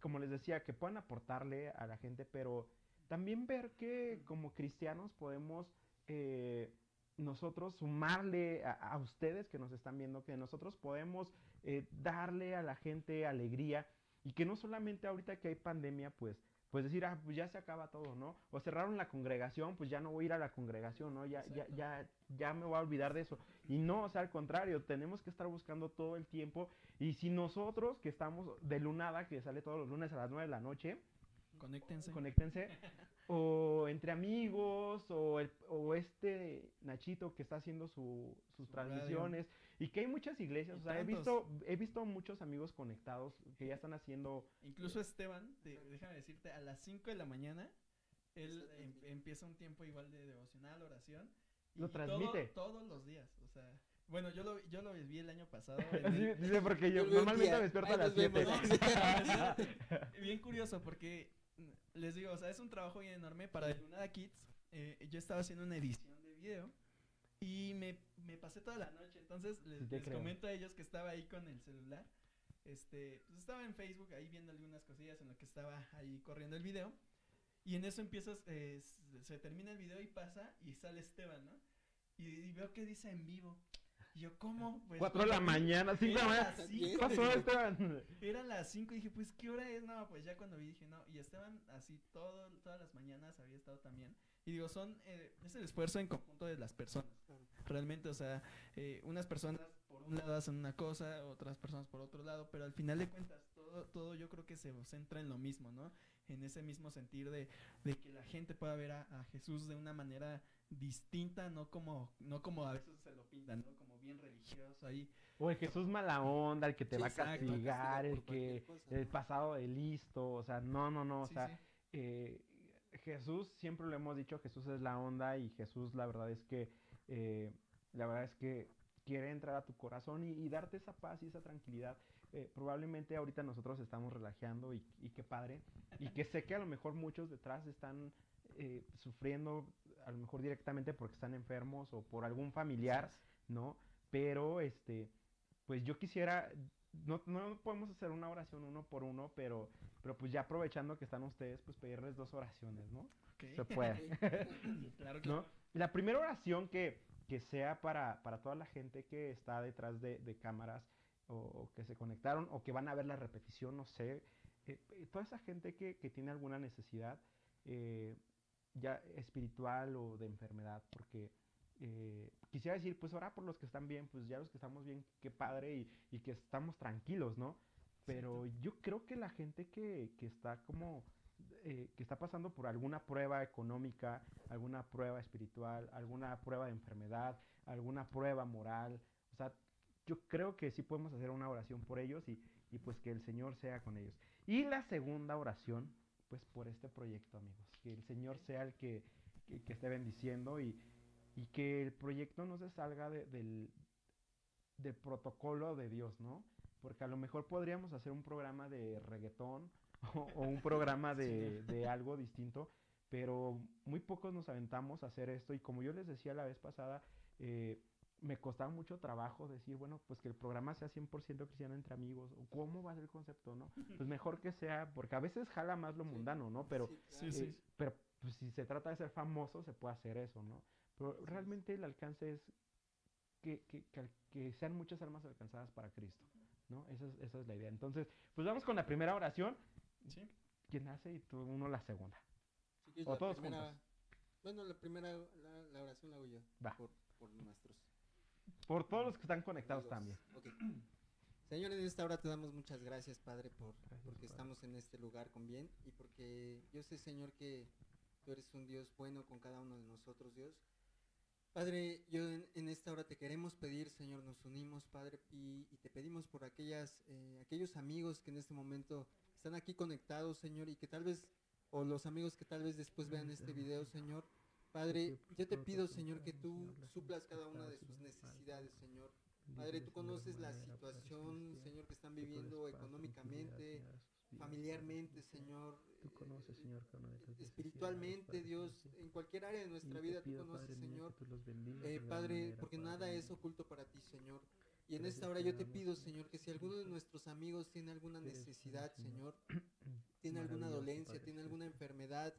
como les decía, que puedan aportarle a la gente, pero también ver que como cristianos podemos eh, nosotros sumarle a, a ustedes que nos están viendo, que nosotros podemos eh, darle a la gente alegría y que no solamente ahorita que hay pandemia, pues, pues decir, ah, pues ya se acaba todo, ¿no? O cerraron la congregación, pues ya no voy a ir a la congregación, ¿no? Ya, ya, ya, ya me voy a olvidar de eso. Y no, o sea, al contrario, tenemos que estar buscando todo el tiempo. Y si nosotros, que estamos de lunada, que sale todos los lunes a las 9 de la noche, Conéctense. conéctense. O entre amigos, o, el- o este Nachito que está haciendo su- sus Su radio. transmisiones. Y que hay muchas iglesias, Y o sea, he visto, he visto muchos amigos conectados que ya están haciendo... Incluso Esteban, te- déjame decirte, a las 5 de la mañana, él em- empieza un tiempo igual de devocional, oración. Lo todo- transmite. todos los días, o sea, Bueno, yo lo, yo lo vi el año pasado. el- dice porque yo normalmente día. me despierto a las nos vemos. 7. bien curioso porque les digo, o sea, es un trabajo bien enorme para Lunada Kids. eh, yo estaba haciendo una edición de video y me, me pasé toda la noche. Entonces les, Sí comento a ellos que estaba ahí con el celular. Este, pues estaba en Facebook ahí viendo algunas cosillas en lo que estaba ahí corriendo el video. Y en eso empiezas, eh, se termina el video y pasa y sale Esteban, ¿no? Y, y veo que dice en vivo. Y yo, ¿cómo? Pues, 4 de la mañana, 5 de la mañana. las ¿Qué ¿Qué cinco pasó, Esteban? era las 5 y dije, pues, ¿qué hora es? No, pues ya cuando vi dije, no. Y Esteban así todo, todas las mañanas había estado también. Y digo, son, eh, es el esfuerzo en conjunto de las personas. Realmente, o sea, eh, unas personas por un lado hacen una cosa, otras personas por otro lado, pero al final de cuentas, todo, todo yo creo que se centra en lo mismo, ¿no? En ese mismo sentir de, de que la gente pueda ver a, a Jesús de una manera distinta, no como, no como a veces se lo pintan, ¿no? Como bien religioso ahí. O el Jesús mala onda, el que te Sí, va a castigar, castiga el que cosa. el pasado de listo, o sea, no, no, no, o Sí, sea, sí. eh, Jesús, siempre lo hemos dicho, Jesús es la onda y Jesús la verdad es que, eh, la verdad es que quiere entrar a tu corazón y, y darte esa paz y esa tranquilidad. Eh, probablemente ahorita nosotros estamos relajando y, y qué padre, y que sé que a lo mejor muchos detrás están eh, sufriendo, a lo mejor directamente porque están enfermos o por algún familiar, ¿no? Pero, este, pues yo quisiera, no, no podemos hacer una oración uno por uno, pero, pero pues ya aprovechando que están ustedes, pues pedirles dos oraciones, ¿no? Se puede. Claro que ¿no? La primera oración que, que sea para, para toda la gente que está detrás de, de cámaras o, o que se conectaron o que van a ver la repetición, no sé, eh, eh, toda esa gente que, que tiene alguna necesidad eh, ya espiritual o de enfermedad, porque eh, quisiera decir, pues ahora por los que están bien, pues ya los que estamos bien, qué padre y, y que estamos tranquilos, ¿no? Pero yo creo que la gente que, que está como, eh, que está pasando por alguna prueba económica, alguna prueba espiritual, alguna prueba de enfermedad, alguna prueba moral, o sea, yo creo que sí podemos hacer una oración por ellos y, y pues que el Señor sea con ellos. Y la segunda oración, pues por este proyecto, amigos, que el Señor sea el que, que, que esté bendiciendo y, y que el proyecto no se salga de- del, del protocolo de Dios, ¿no? Porque a lo mejor podríamos hacer un programa de reggaetón o, o un programa de, de algo distinto, pero muy pocos nos aventamos a hacer esto y como yo les decía la vez pasada, eh, me costaba mucho trabajo decir, bueno, pues que el programa sea 100% cristiano entre amigos, o cómo va a ser el concepto, ¿no? Pues mejor que sea, porque a veces jala más lo mundano, ¿no? Pero, Sí, eh, sí. pero pues, si se trata de ser famoso, se puede hacer eso, ¿no? Pero realmente el alcance es que, que, que que sean muchas almas alcanzadas para Cristo, ¿no? Esa es, esa es la idea. Entonces, pues vamos con la primera oración. Sí. ¿Quién hace y tú uno la segunda? Quieres, O la todos primera- juntos. Bueno, la primera, la, la oración la hago yo. Va. Por, por nuestros Por todos los que están conectados amigos. también. Ok. Señor, en esta hora te damos muchas gracias, Padre, por, Gracias, porque Padre. estamos en este lugar con bien y porque yo sé, Señor, que tú eres un Dios bueno con cada uno de nosotros, Dios. Padre, yo en, esta hora te queremos pedir, Señor, nos unimos, Padre, y, y te pedimos por aquellas, eh, aquellos amigos que en este momento están aquí conectados, Señor, y que tal vez, o los amigos que tal vez después vean este video, Señor. Padre, yo te pido, Señor, que tú suplas cada una de sus necesidades, Señor. Padre, tú conoces la situación, Señor, que están viviendo económicamente, familiarmente, Señor. Tú conoces, Señor, cada una de tus espiritualmente, Dios, en cualquier área de nuestra vida, tú conoces, Señor. Eh, Padre, porque nada es oculto para ti, Señor. Y en esta hora yo te pido, Señor, que si alguno de nuestros amigos tiene alguna necesidad, Señor, tiene alguna dolencia, tiene alguna enfermedad,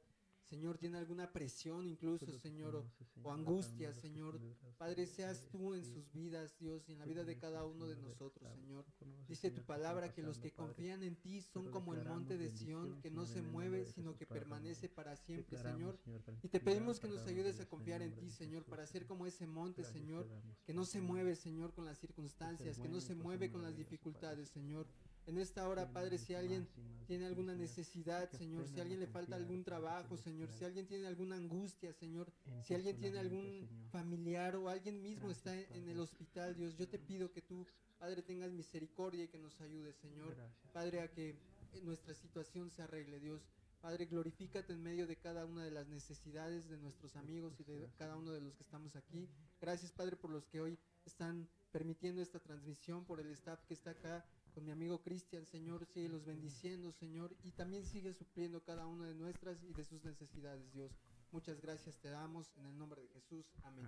Señor, tiene alguna presión incluso, Señor, o, o angustia, Señor. Padre, seas tú en sus vidas, Dios, y en la vida de cada uno de nosotros, Señor. Dice tu palabra que los que confían en ti son como el monte de Sión, que no se mueve, sino que permanece para siempre, Señor. Y te pedimos que nos ayudes a confiar en ti, Señor, para ser como ese monte, Señor, que no se mueve, Señor, con las circunstancias, que no se mueve con las dificultades, Señor. En esta hora, Padre, si alguien tiene alguna necesidad, Señor, si alguien le falta algún trabajo, Señor, si alguien tiene alguna angustia, Señor, si alguien tiene algún familiar o alguien mismo está en en el hospital, Dios, yo te pido que tú, Padre, tengas misericordia y que nos ayudes, Señor. Padre, a que eh, nuestra situación se arregle, Dios. Padre, glorifícate en medio de cada una de las necesidades de nuestros amigos y de cada uno de los que estamos aquí. Gracias, Padre, por los que hoy están permitiendo esta transmisión, por el staff que está acá con mi amigo Cristian, Señor, sigue los bendiciendo, Señor, y también sigue supliendo cada una de nuestras y de sus necesidades, Dios. Muchas gracias te damos en el nombre de Jesús. Amén.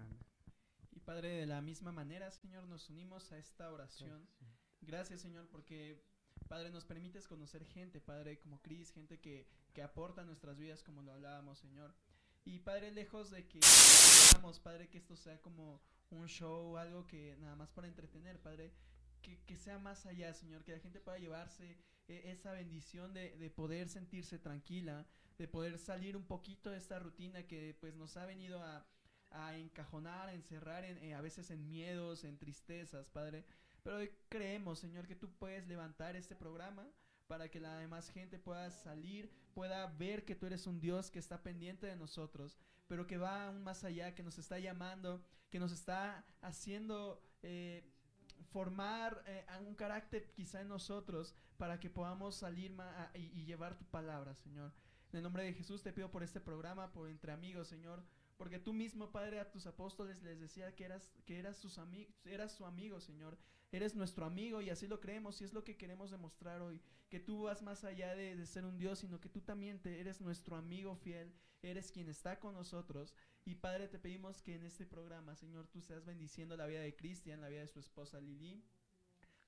Y Padre, de la misma manera, Señor, nos unimos a esta oración. Gracias, Señor, porque, Padre, nos permites conocer gente, Padre, como Cris, gente que, que aporta nuestras vidas, como lo hablábamos, Señor. Y, Padre, lejos de que hagamos, Padre, que esto sea como un show, algo que nada más para entretener, Padre, que, sea más allá, Señor, que la gente pueda llevarse eh, esa bendición de, de poder sentirse tranquila, de poder salir un poquito de esta rutina que pues nos ha venido a, a encajonar, a encerrar en, eh, a veces en miedos, en tristezas, Padre. Pero creemos, Señor, que tú puedes levantar este programa para que la demás gente pueda salir, pueda ver que tú eres un Dios que está pendiente de nosotros, pero que va aún más allá, que nos está llamando, que nos está haciendo eh, formar eh, un carácter quizá en nosotros para que podamos salir y, llevar tu palabra, Señor. En el nombre de Jesús te pido por este programa, por entre amigos, Señor, porque tú mismo, Padre, a tus apóstoles les decía que eras, que eras, sus eras su amigo, Señor. Eres nuestro amigo y así lo creemos y es lo que queremos demostrar hoy. Que tú vas más allá de, de ser un Dios, sino que tú también te, eres nuestro amigo fiel, eres quien está con nosotros. Y Padre, te pedimos que en este programa, Señor, tú seas bendiciendo la vida de Cristian, la vida de su esposa Lili,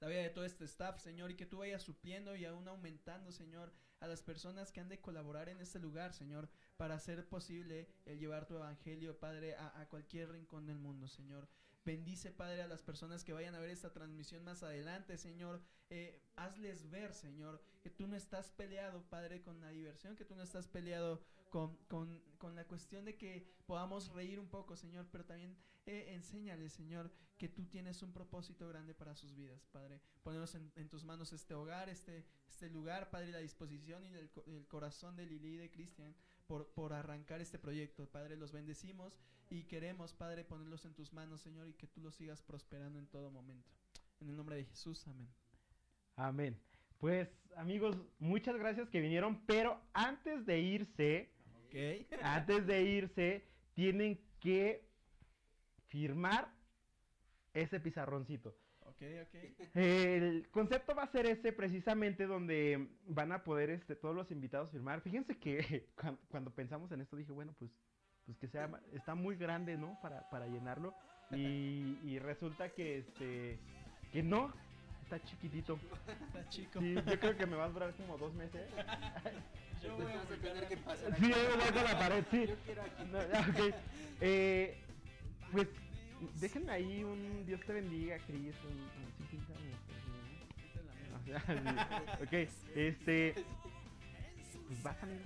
la vida de todo este staff, Señor, y que tú vayas supliendo y aún aumentando, Señor, a las personas que han de colaborar en este lugar, Señor, para hacer posible el llevar tu evangelio, Padre, a, cualquier rincón del mundo, Señor. Bendice, Padre, a las personas que vayan a ver esta transmisión más adelante, Señor. Eh, hazles ver, Señor, que tú no estás peleado, Padre, con la diversión, que tú no estás peleado con, con, con la cuestión de que podamos reír un poco, Señor, pero también eh, enséñales, Señor, que tú tienes un propósito grande para sus vidas, Padre. Ponemos en, en tus manos este hogar, este, este lugar, Padre, la disposición y el, el corazón de Lili y de Cristian por, por arrancar este proyecto. Padre, los bendecimos y queremos, Padre, ponerlos en tus manos, Señor, y que tú los sigas prosperando en todo momento. En el nombre de Jesús, amén. Amén. Pues amigos, muchas gracias que vinieron, pero antes de irse, antes de irse, tienen que firmar ese pizarroncito. Ok, ok. El concepto va a ser ese precisamente donde van a poder este, todos los invitados firmar. Fíjense que cuan- cuando, pensamos en esto dije, bueno, pues, pues que sea, está muy grande, ¿no? Para, para llenarlo. Y, y resulta que este, que no, está chiquitito. Está chico. Sí, yo creo que me va a durar como dos meses. Yo voy a tener que pasar Sí, ahí voy con la pared, sí. Yo quiero aquí. No, ya, ok. Eh, pues déjenme ahí un Dios te bendiga, Cris. Ok, este. Pues vas, amigo.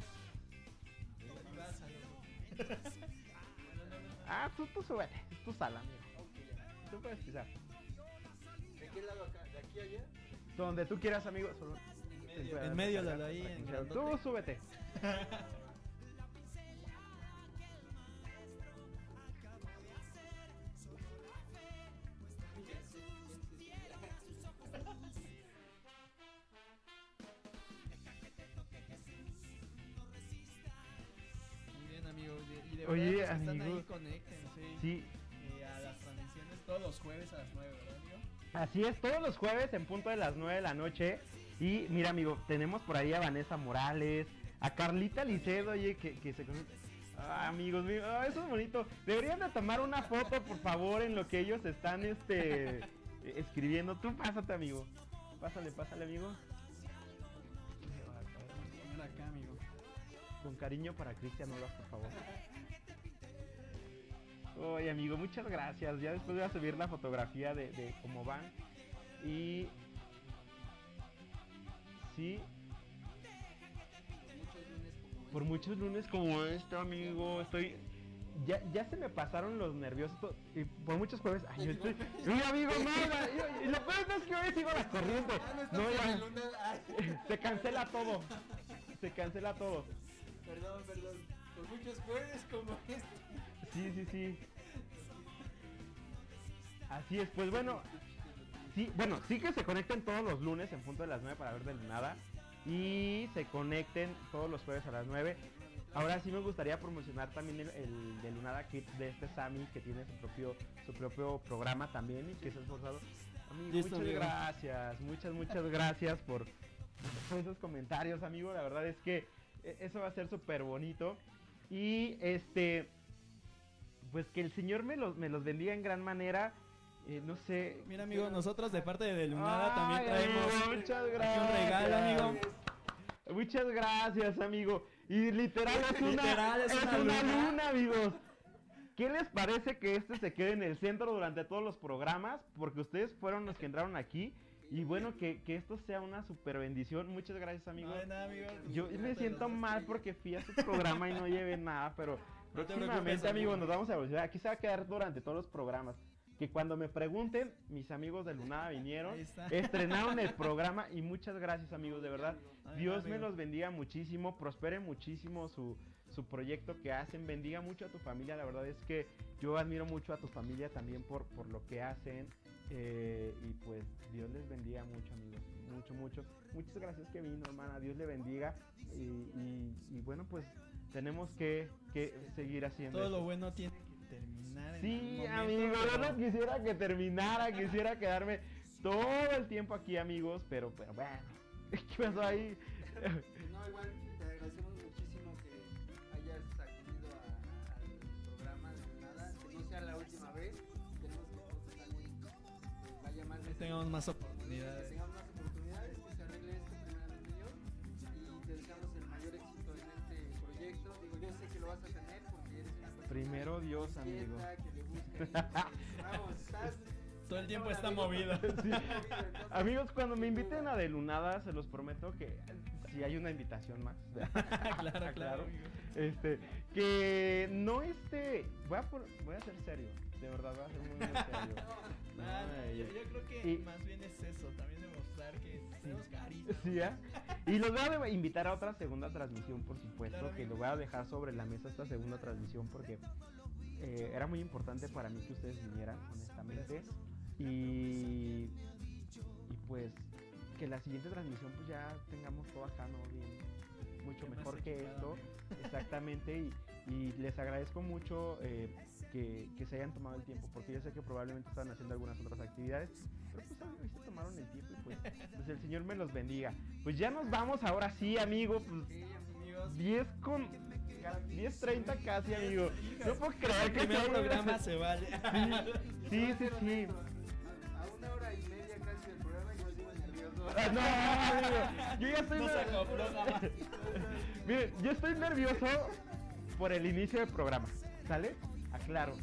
Ah, tú, tú súbete. Es tu sala, amigo. Tú puedes pisar. ¿De qué lado acá? ¿De aquí a allá? Donde tú quieras, amigo. Solo. Medio, en medio, Lalo, ahí, en Tú súbete. Muy bien, amigo. Y de- Y de Oye, verdad, que están ahí, conéctense. Sí, eh, a las transmisiones todos los jueves a las 9, ¿verdad, amigo? Así es, todos los jueves en punto de las 9 de la noche. Y mira, amigo, tenemos por ahí a Vanessa Morales, a Carlita Licedo, oye, que, se. Ah, amigos ah, eso es bonito. Deberían de tomar una foto, por favor, en lo que ellos están este escribiendo. Tú pásate, amigo. Pásale, pásale, amigo. Con cariño para Cristian Olas, por favor. Oye, amigo, muchas gracias. Ya después voy a subir la fotografía de cómo van. Y. Sí, por muchos lunes como este, amigo. Estoy. Ya, ya se me pasaron los nerviosos. Y por muchos jueves. Ay, yo estoy. Mira, amigo, no, y lo peor es que hoy sigo la corriente. Ah, No, ya. Se cancela todo. Se cancela todo. perdón, perdón. Por muchos jueves como este. Sí, sí, sí. Así es, pues bueno. Sí, bueno, sí que se conecten todos los lunes en punto de las 9 para ver de nada. y se conecten todos los jueves a las 9. Ahora sí me gustaría promocionar también el, el de Lunada Kids de este Sammy que tiene su propio su propio programa también y que se ha esforzado. Amigo, muchas amigo. gracias, muchas muchas gracias por por esos comentarios, amigo. La verdad es que eh, eso va a ser súper bonito. Y este, pues que el Señor me los, me los bendiga en gran manera. Eh, no sé. Mira, amigo, nosotros de parte de Lunada también Ay, traemos amigo, muchas gracias. un regalo, amigo. Muchas gracias, amigo. Y literal es una, Literal, es es una una luna. luna, amigos. ¿Qué les parece que este se quede en el centro durante todos los programas? Porque ustedes fueron los que entraron aquí. Y bueno, que, que esto sea una super bendición. Muchas gracias, amigo. No, de nada, amigo. Yo me siento mal porque fui a su programa y no llevé nada, pero No te próximamente, amigo. nos vamos a evolucionar. Aquí se va a quedar durante todos los programas. Que cuando me pregunten, mis amigos de Lunada vinieron, estrenaron el programa y muchas gracias, amigos, de verdad. Dios me los bendiga muchísimo, prospere muchísimo su, su proyecto que hacen, bendiga mucho a tu familia, la verdad es que yo admiro mucho a tu familia también por, por lo que hacen eh, y pues Dios les bendiga mucho amigos, mucho, mucho. Muchas gracias que vino, hermana, Dios le bendiga y, y- y bueno pues tenemos que, que seguir haciendo Todo esto. lo bueno tiene que terminar. en Sí, amigo, yo no quisiera que terminara, quisiera quedarme todo el tiempo aquí, amigos, pero, pero bueno, ¿qué pasó ahí? No, igual te agradecemos muchísimo que hayas acudido al programa de nada, que no sea la última vez, queremos que vaya más tengamos más Dios, amigo. inquieta, que le busca, y- vamos, estás Todo el tiempo está amigo. movido. Sí. Amigos, cuando me inviten a Delunada, se los prometo que si hay una invitación más. claro, claro, amigo. Este, que no este, voy a, por- voy a ser serio, de verdad, voy a ser muy, muy serio. No, yo, yo creo que y- más bien es eso, también demostrar que tenemos carisma. Sí, ¿ah? Y los voy a de- invitar a otra segunda transmisión, por supuesto, Claro, que amigo. lo voy a dejar sobre la mesa esta segunda transmisión porque eh, era muy importante para mí que ustedes vinieran, honestamente. Y, y pues que la siguiente transmisión pues ya tengamos todo acá, ¿no? Bien, mucho mejor que esto. Exactamente. Y, y les agradezco mucho eh, que, que se hayan tomado el tiempo, porque yo sé que probablemente están haciendo algunas otras actividades, pero pues hoy se tomaron el tiempo y pues, pues el Señor me los bendiga. Pues ya nos vamos ahora sí, amigo. Pues Sí, amigos. 10 con 10.30 casi, amigo. No puedo creer El que primer se haya- programa se vale. Sí, sí, sí. A una hora y media casi del programa nervioso. Ah, No, amigo, yo ya estoy No se ner- acopló nada. Miren, yo estoy nervioso por el inicio del programa, ¿sale? Aclaro.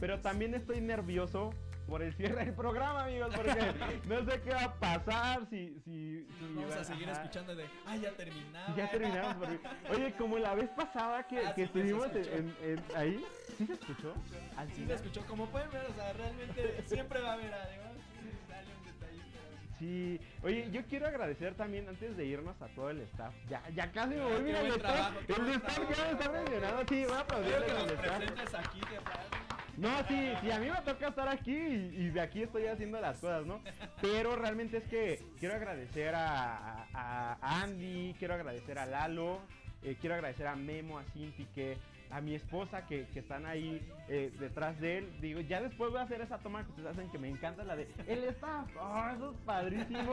Pero también estoy nervioso por el cierre del programa, amigos, porque no sé qué va a pasar si... si, si Vamos va- a seguir ajá. escuchando de, ah, ya terminamos. porque- Oye, como la vez pasada que, Ah, que sí, que se estuvimos en, escuchó. en- en- ahí, ¿sí se escuchó? Al Sí se escuchó, como pueden ver, o sea, realmente siempre va a haber algo. Sí, sale un detallito. Sí, oye, yo quiero agradecer también antes de irnos a todo el staff. Ya, ya casi me Ah, voy, mira, el staff, el staff ya me está mencionando, sí, voy a aplaudirle Quiero que los presentes aquí, de. No, sí, sí, a mí me toca estar aquí y, de aquí estoy haciendo las cosas, ¿no? Pero realmente es que quiero agradecer a, Andy, quiero agradecer a Lalo, eh, quiero agradecer a Memo, a Cinti, que a mi esposa que, que están ahí eh, detrás de él. Digo, ya después voy a hacer esa toma que ustedes hacen que me encanta, la de el staff. Oh, eso es padrísimo.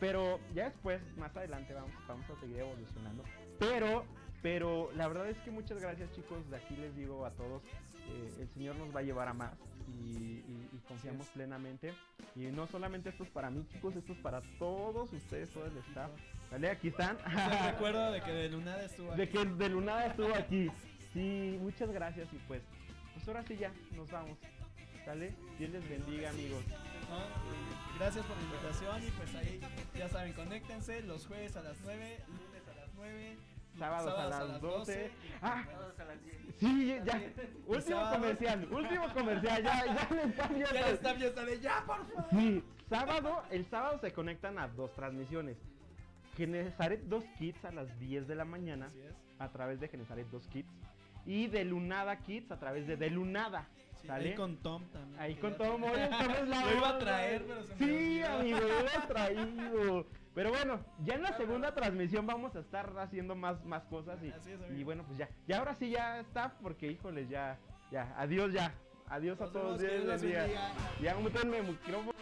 Pero ya después, más adelante, vamos, vamos a seguir evolucionando. Pero, pero la verdad es que muchas gracias, chicos. De aquí les digo a todos, eh, el Señor nos va a llevar a más y, y- y confiamos plenamente. Y no solamente esto es para mí, chicos, esto es para todos ustedes, todo el staff. ¿Vale? Aquí están. Yo recuerdo de que de Lunada estuvo De aquí. que de Lunada estuvo aquí. Sí, muchas gracias y pues, pues ahora sí ya, nos vamos. ¿Sale? Dios les bendiga, amigos. Gracias por la invitación y pues ahí ya saben, conéctense los jueves a las 9, lunes a las 9, Sábados, a las 12. Ah, Todos a las 10. sí, ya. Último sábados. comercial, último comercial, ya, ya le están Ya el staff ya está de ya, por favor. Sí, sábado, el sábado se conectan a dos transmisiones. Genesaret 2 Kids a las 10 de la mañana Así es. a través de Genesaret 2 Kids y de Lunada Kids a través de De Lunada. Sí, ahí con Tom también. Ahí con todo tenía- modo estamos la Lo iba a traer, pero se me Sí, amigo, lo iba traído. Pero bueno, ya en la segunda transmisión vamos a estar haciendo más, más cosas y, es, y bueno, pues ya. Y ahora sí ya está, porque híjoles, ya, ya, adiós ya. Adiós a todos, bendiga. bendiga. Ya, mútenme el micrófono.